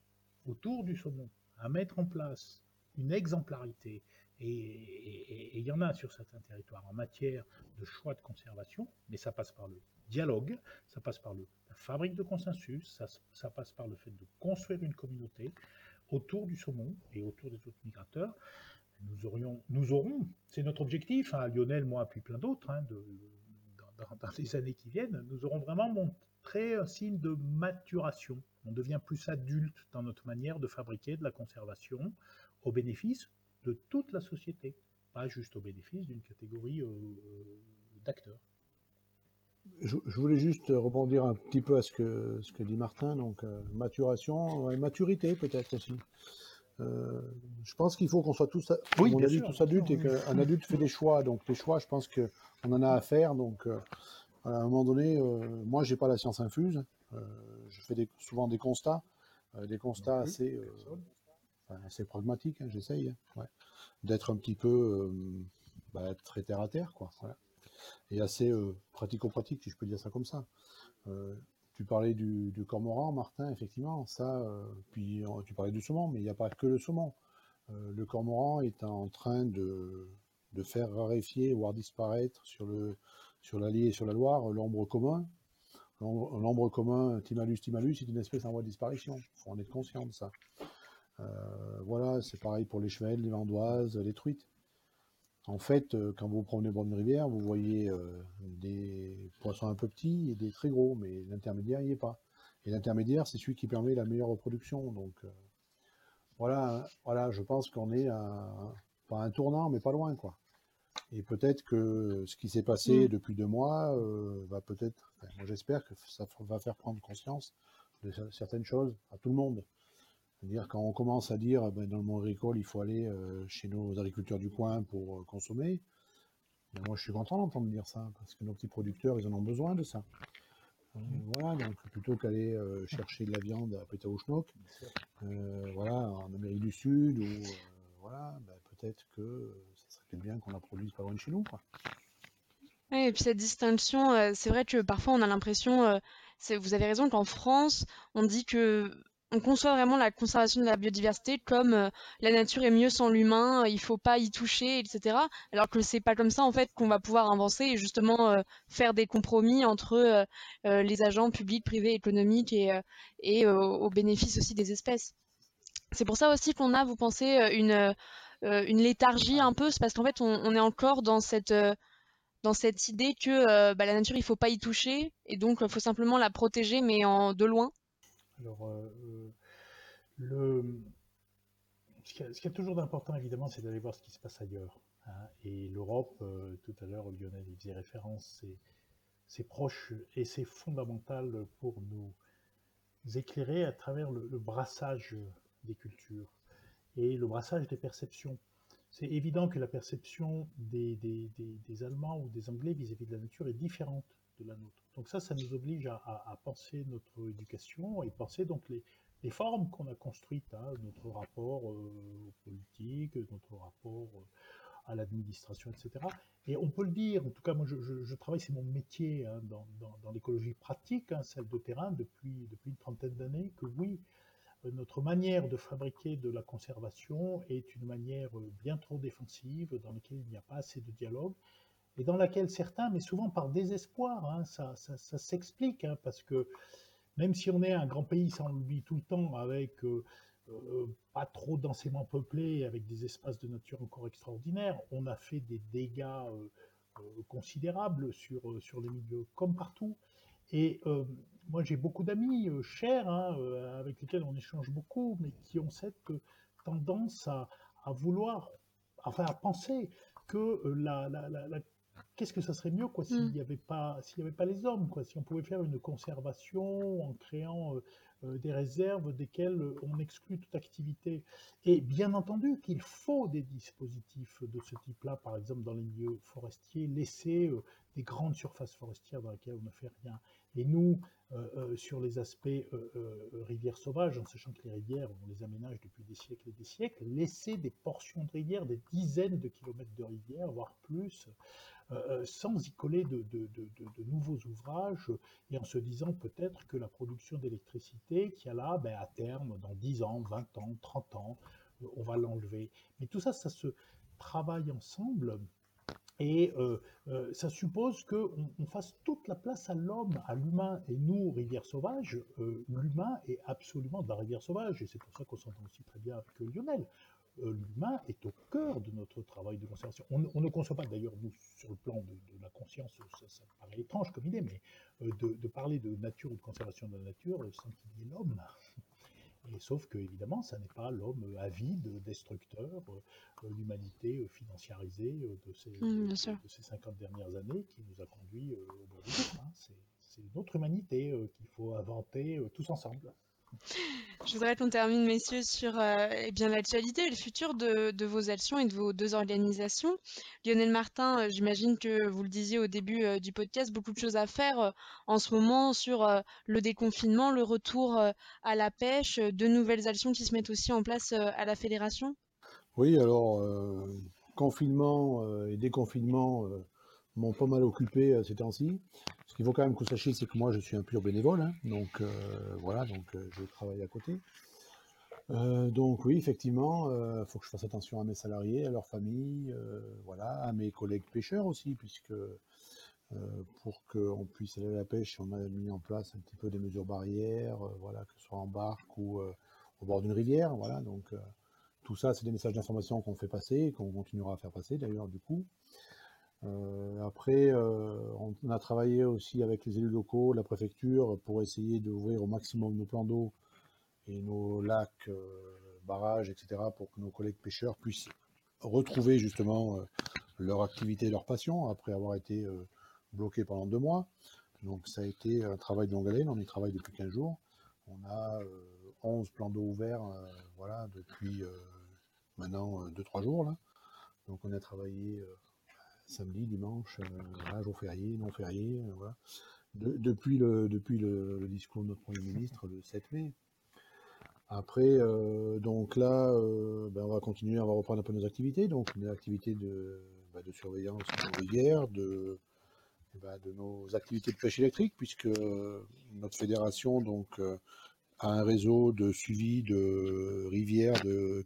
autour du saumon à mettre en place une exemplarité, et il y en a sur certains territoires en matière de choix de conservation, mais ça passe par le dialogue, ça passe par la fabrique de consensus, ça, passe par le fait de construire une communauté autour du saumon et autour des autres migrateurs. Nous, aurions, nous aurons, c'est notre objectif, hein, Lionel, moi, puis plein d'autres, hein, dans, les années qui viennent, nous aurons vraiment montré un signe de maturation. On devient plus adulte dans notre manière de fabriquer de la conservation au bénéfice de toute la société, pas juste au bénéfice d'une catégorie euh, d'acteurs. Je, voulais juste rebondir un petit peu à ce que, ce que dit Martin, donc euh, maturation, et maturité peut-être aussi. Euh, je pense qu'il faut qu'on soit tous, oui, tous adultes et qu'un adulte fait des choix. Donc les choix, je pense qu'on en a à faire. Donc à un moment donné, moi j'ai pas la science infuse. je fais souvent des constats, des constats assez c'est pragmatique, hein, j'essaye, hein, d'être un petit peu euh, bah, très terre à terre, quoi. Et assez euh, pratico-pratique, si je peux dire ça comme ça. Euh, tu parlais du, cormoran, Martin, effectivement, ça, puis tu parlais du saumon, mais il n'y a pas que le saumon. le cormoran est en train de, faire raréfier, voire disparaître sur le sur l'Allier et sur la Loire, l'ombre commun. L'ombre commun, Timalus timalus, c'est une espèce en voie de disparition. Il faut en être conscient de ça. Euh, voilà, c'est pareil pour les chevelles, les vandoises, les truites. En fait, euh, quand vous promenez au bord d'une rivière, vous voyez euh, des poissons un peu petits et des très gros, mais l'intermédiaire, n'y est pas. Et l'intermédiaire, c'est celui qui permet la meilleure reproduction. Donc voilà, voilà, je pense qu'on est à, pas un tournant, mais pas loin, quoi. Et peut-être que ce qui s'est passé Mm. depuis deux mois euh, va peut-être, enfin, moi j'espère que ça va faire prendre conscience de cer- certaines choses à tout le monde. C'est-à-dire quand on commence à dire ben, dans le monde agricole, il faut aller euh, chez nos agriculteurs du coin pour euh, consommer, ben, moi je suis content d'entendre dire ça, parce que nos petits producteurs, ils en ont besoin de ça. Euh, voilà, donc plutôt qu'aller euh, chercher de la viande à Pétaouchnok, voilà, en Amérique du Sud, ou voilà, ben, peut-être que ça serait peut-être bien qu'on la produise pas loin de chez nous. Quoi. Ouais, et puis cette distinction, c'est vrai que parfois on a l'impression, vous avez raison, qu'en France, on dit que on conçoit vraiment la conservation de la biodiversité comme euh, la nature est mieux sans l'humain, euh, il faut pas y toucher, etc. Alors que c'est pas comme ça en fait qu'on va pouvoir avancer et justement euh, faire des compromis entre les agents publics, privés, économiques et, au bénéfice aussi des espèces. C'est pour ça aussi qu'on a, vous pensez, une, léthargie un peu, c'est parce qu'en fait on, est encore dans cette dans cette idée que bah, la nature, il faut pas y toucher, et donc il faut simplement la protéger, mais de loin. Alors, euh, euh, le... ce qu'il y, a- toujours d'important, évidemment, c'est d'aller voir ce qui se passe ailleurs. hein. Et l'Europe, euh, tout à l'heure, Lionel y faisait référence, c'est, proche et c'est fondamental pour nous éclairer à travers le, brassage des cultures et le brassage des perceptions. C'est évident que la perception des- des- des Allemands ou des Anglais vis-à-vis de la nature est différente de la nôtre. Donc ça, ça nous oblige à, penser notre éducation et penser donc les, formes qu'on a construites, hein, notre rapport euh, aux politiques, notre rapport euh, à l'administration, etc. Et on peut le dire, en tout cas moi je, travaille, c'est mon métier hein, dans l'écologie pratique, hein, celle de terrain, depuis, depuis une trentaine d'années, que oui, euh, notre manière de fabriquer de la conservation est une manière euh, bien trop défensive, dans laquelle il n'y a pas assez de dialogue, et dans laquelle certains, mais souvent par désespoir, hein, ça, s'explique, hein, parce que même si on est un grand pays, ça le dit tout le temps, avec euh, euh, pas trop densément peuplé, avec des espaces de nature encore extraordinaires, on a fait des dégâts euh, considérables sur, les milieux, comme partout. Et moi, j'ai beaucoup d'amis chers, hein, avec lesquels on échange beaucoup, mais qui ont cette tendance à, vouloir, enfin à penser que la- la- la- qu'est-ce que ça serait mieux quoi s'il n'y avait pas s'il y avait pas les hommes quoi, si on pouvait faire une conservation en créant euh, euh, des réserves desquelles on exclut toute activité. Et bien entendu qu'il faut des dispositifs de ce type-là, par exemple dans les milieux forestiers, laisser euh, des grandes surfaces forestières dans lesquelles on ne fait rien. Et nous, euh, sur les aspects rivières sauvages, en sachant que les rivières, on les aménage depuis des siècles et des siècles, laisser des portions de rivières, des dizaines de kilomètres de rivières, voire plus, euh, euh, sans y coller de, nouveaux ouvrages, et en se disant peut-être que la production d'électricité qu'il y a là, ben, à terme, dans 10 ans, 20 ans, 30 ans, euh, on va l'enlever. Mais tout ça, ça se travaille ensemble. Et ça suppose qu'on on fasse toute la place à l'homme, à l'humain. Et nous, rivière sauvage, l'humain est absolument de la rivière sauvage. Et c'est pour ça qu'on s'entend aussi très bien avec Lionel. Euh, l'humain est au cœur de notre travail de conservation. On, on ne conçoit pas, d'ailleurs, nous, sur le plan de, de la conscience, ça, ça paraît étrange comme idée, mais euh, de, de parler de nature ou de conservation de la nature euh, sans qu'il y ait l'homme. Et sauf que, évidemment, ça n'est pas l'homme avide, destructeur, l'humanité financiarisée de ces, Mm, de- ces 50 dernières années qui nous a conduits au bout du hein. C'est une autre humanité qu'il faut inventer tous ensemble. Je voudrais qu'on termine, messieurs, sur euh, eh l'actualité et le futur de, vos actions et de vos deux organisations. Lionel Martin, euh, j'imagine que vous le disiez au début euh, du podcast, beaucoup de choses à faire en ce moment sur le déconfinement, le retour à la pêche, de nouvelles actions qui se mettent aussi en place à la fédération. Oui, alors, confinement et déconfinement m'ont pas mal occupé ces temps-ci. Ce qu'il faut quand même que vous sachiez, c'est que moi, je suis un pur bénévole, hein, donc euh, voilà, donc euh, je travaille à côté. Euh, donc oui, effectivement, il faut que je fasse attention à mes salariés, à leurs familles, euh, voilà, à mes collègues pêcheurs aussi, puisque pour qu'on puisse aller à la pêche, on a mis en place un petit peu des mesures barrières, voilà, que ce soit en barque ou au bord d'une rivière, voilà, donc tout ça, c'est des messages d'information qu'on fait passer, et qu'on continuera à faire passer d'ailleurs du coup. Euh, après, euh, on a travaillé aussi avec les élus locaux, la préfecture, pour essayer d'ouvrir au maximum nos plans d'eau et nos lacs, euh, barrages, etc., pour que nos collègues pêcheurs puissent retrouver justement leur activité leur passion après avoir été bloqués pendant deux mois. Donc ça a été un travail de longue haleine, on y travaille depuis 15 jours. On a 11 plans d'eau ouverts voilà, depuis maintenant 2-3 jours. Là. Donc on a travaillé samedi, dimanche, euh, jour férié, non férié, voilà. depuis le, discours de notre Premier ministre le 7 mai. Après, euh, donc là, euh, ben, on va continuer, on va reprendre un peu nos activités, donc des activités de, ben, de surveillance de nos rivières, de, ben, de nos activités de pêche électrique, puisque notre fédération donc a un réseau de suivi de rivières, de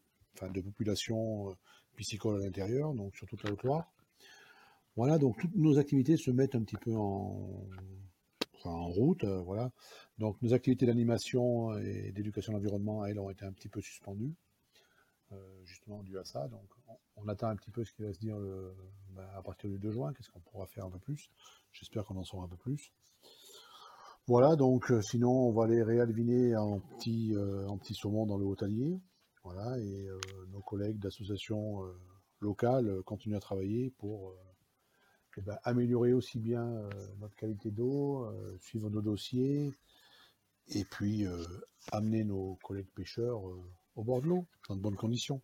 populations piscicoles à l'intérieur, donc sur toute la Haute-Loire. Voilà, donc toutes nos activités se mettent un petit peu en, route. Euh, voilà. Donc nos activités d'animation et d'éducation à l'environnement, elles, ont été un petit peu suspendues, euh, justement dû à ça. Donc on, attend un petit peu ce qui va se dire ben, à partir du 2 juin, qu'est-ce qu'on pourra faire un peu plus. J'espère qu'on en saura un peu plus. Voilà, donc euh, sinon on va les réalviner en petit, en petit saumon dans le Haut-Allier. Voilà, et nos collègues d'associations locales continuent à travailler pour eh ben, améliorer aussi bien euh, notre qualité d'eau, euh, suivre nos dossiers, et puis euh, amener nos collègues pêcheurs au bord de l'eau, dans de bonnes conditions.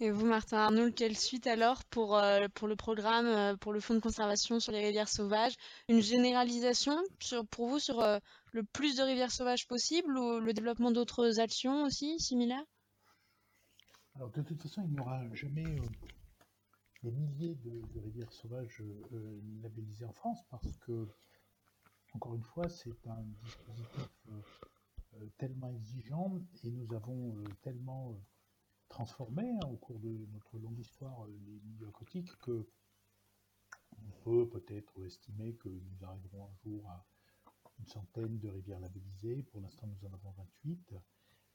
Et vous, Martin Arnoul, quelle suite alors pour, pour le programme, pour le fonds de conservation sur les rivières sauvages? Une généralisation sur, pour vous sur le plus de rivières sauvages possible ou le développement d'autres actions aussi similaires? Alors de toute façon, il n'y aura jamais des milliers de, rivières sauvages euh, labellisées en France parce que, encore une fois, c'est un dispositif euh, euh, tellement exigeant et nous avons tellement transformé hein, au cours de notre longue histoire les milieux aquatiques que on peut peut-être estimer que nous arriverons un jour à une centaine de rivières labellisées. Pour l'instant, nous en avons 28.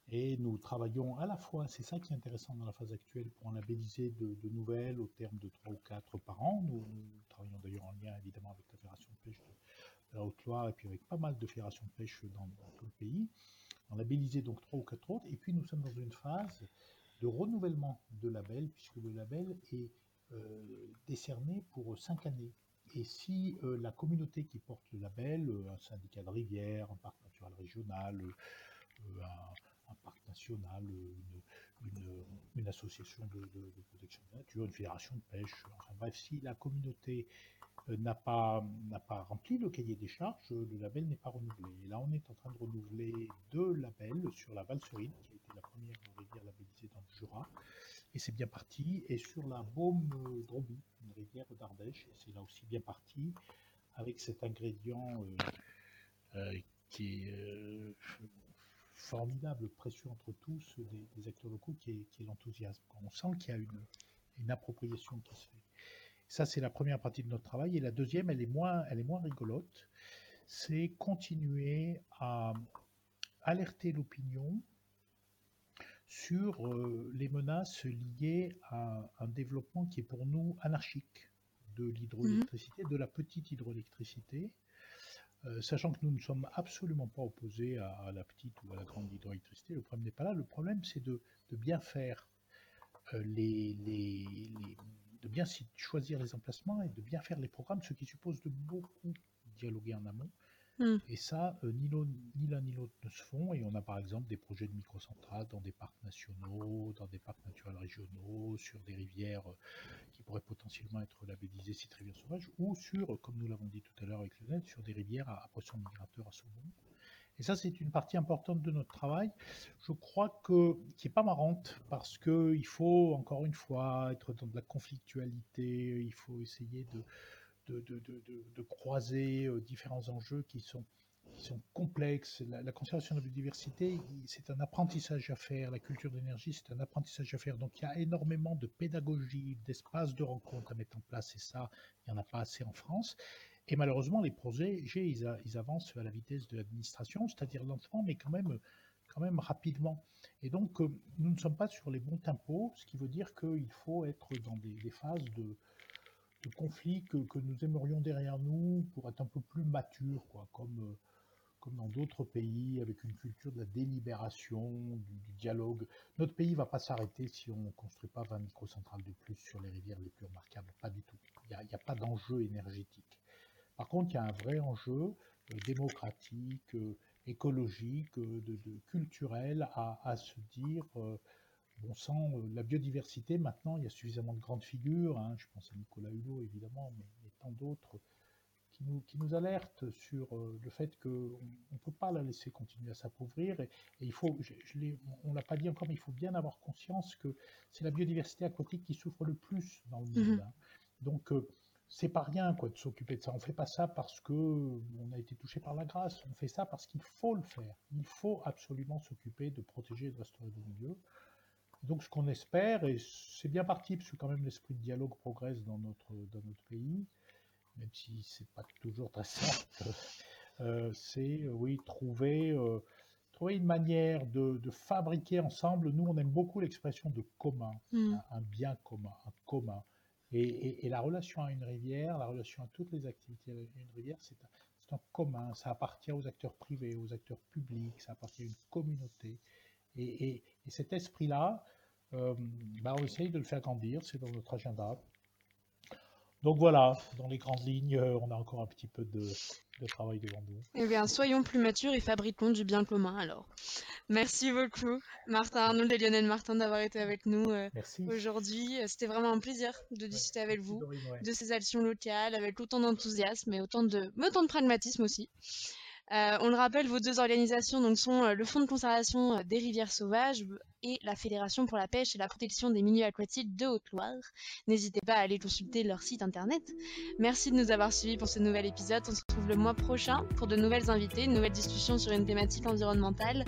Et nous travaillons à la fois, c'est ça qui est intéressant dans la phase actuelle, pour en labelliser de, nouvelles au terme de 3 ou 4 par an. Nous, travaillons d'ailleurs en lien évidemment avec la Fédération de pêche de, la Haute-Loire et puis avec pas mal de fédérations de pêche dans, tout le pays. En labelliser donc 3 ou 4 autres. Et puis nous sommes dans une phase de renouvellement de label, puisque le label est euh, décerné pour 5 années. Et si euh, la communauté qui porte le label, euh, un syndicat de rivière, un parc naturel régional, un un parc national, une, association de, protection de la nature, une fédération de pêche. Enfin bref, si la communauté euh, n'a pas, n'a pas rempli le cahier des charges, le label n'est pas renouvelé. Et là, on est en train de renouveler deux labels sur la Valserine, qui a été la première rivière labellisée dans le Jura. Et c'est bien parti. Et sur la Baume Droby, une rivière d'Ardèche, c'est là aussi bien parti, avec cet ingrédient euh, euh, qui est formidable pression entre tous des, acteurs locaux qui est, l'enthousiasme. On sent qu'il y a une, appropriation qui se fait. Ça, c'est la première partie de notre travail. Et la deuxième, elle est moins, elle est moins rigolote. C'est continuer à alerter l'opinion sur euh, les menaces liées à un développement qui est pour nous anarchique de l'hydroélectricité, de la petite hydroélectricité, euh, sachant que nous ne sommes absolument pas opposés à, la petite ou à la grande hydroélectricité, le problème n'est pas là. Le problème, c'est de, bien faire euh, les, de bien choisir les emplacements et de bien faire les programmes, ce qui suppose de beaucoup dialoguer en amont Hmm. Et ça, euh, ni l'un ni l'autre ne se font. Et on a par exemple des projets de microcentrales dans des parcs nationaux, dans des parcs naturels régionaux, sur des rivières euh, qui pourraient potentiellement être labellisées sites rivières sauvages, ou sur, comme nous l'avons dit tout à l'heure avec Lionel, sur des rivières à, poissons migrateurs à saumon. Et ça, c'est une partie importante de notre travail. Je crois que qui est pas marrante parce que il faut encore une fois être dans de la conflictualité. Il faut essayer de de, croiser euh, différents enjeux qui sont, complexes. La, conservation de la biodiversité, c'est un apprentissage à faire. La culture d'énergie, c'est un apprentissage à faire. Donc il y a énormément de pédagogie, d'espaces de rencontre à mettre en place. Et ça, il n'y en a pas assez en France. Et malheureusement, les projets, ils, avancent à la vitesse de l'administration, c'est-à-dire lentement, mais quand même, quand même rapidement. Et donc, euh, nous ne sommes pas sur les bons tempos, ce qui veut dire qu'il faut être dans des phases de, conflits que, nous aimerions derrière nous pour être un peu plus matures, quoi, comme, euh, comme dans d'autres pays, avec une culture de la délibération, du, dialogue. Notre pays ne va pas s'arrêter si on ne construit pas 20 microcentrales de plus sur les rivières les plus remarquables. Pas du tout. Il n'y a, pas d'enjeu énergétique. Par contre, il y a un vrai enjeu euh, démocratique, euh, écologique, de, culturel à, se dire, bon sang, la biodiversité, maintenant, il y a suffisamment de grandes figures, hein. je pense à Nicolas Hulot évidemment, mais, mais tant d'autres, qui nous, qui nous alerte sur euh, le fait qu'on ne peut pas la laisser continuer à s'appauvrir. Et, il faut, je, on ne l'a pas dit encore, mais il faut bien avoir conscience que c'est la biodiversité aquatique qui souffre le plus dans le monde. Mhm. Hein. Donc, euh, c'est pas rien quoi, de s'occuper de ça. On ne fait pas ça parce que on a été touché par la grâce. On fait ça parce qu'il faut le faire. Il faut absolument s'occuper de protéger et de restaurer le milieu. Donc, ce qu'on espère, et c'est bien parti, parce que quand même l'esprit de dialogue progresse dans notre, dans notre pays, même si c'est pas toujours très simple, euh, c'est euh, oui trouver euh, trouver une manière de, fabriquer ensemble. Nous, on aime beaucoup l'expression de commun, mm. un, bien commun, un commun. Et, la relation à une rivière, la relation à toutes les activités à une rivière, c'est un, un, commun. Ça appartient aux acteurs privés, aux acteurs publics, ça appartient à une communauté. Et, cet esprit-là, bah, on essaye de le faire grandir, c'est dans notre agenda. Donc voilà, dans les grandes lignes, euh, on a encore un petit peu de, travail devant nous. Eh bien, soyons plus matures et fabriquons du bien commun alors. Merci beaucoup, Martin Arnold et Lionel Martin, d'avoir été avec nous euh, aujourd'hui. C'était vraiment un plaisir de discuter avec vous de ces actions locales avec autant d'enthousiasme et autant de, autant de pragmatisme aussi. Euh, on le rappelle, vos deux organisations sont euh, le Fonds de conservation euh, des rivières sauvages et la Fédération pour la pêche et la protection des milieux aquatiques de Haute-Loire. N'hésitez pas à aller consulter leur site internet. Merci de nous avoir suivis pour ce nouvel épisode. On se retrouve le mois prochain pour de nouvelles invités, une nouvelle discussion sur une thématique environnementale.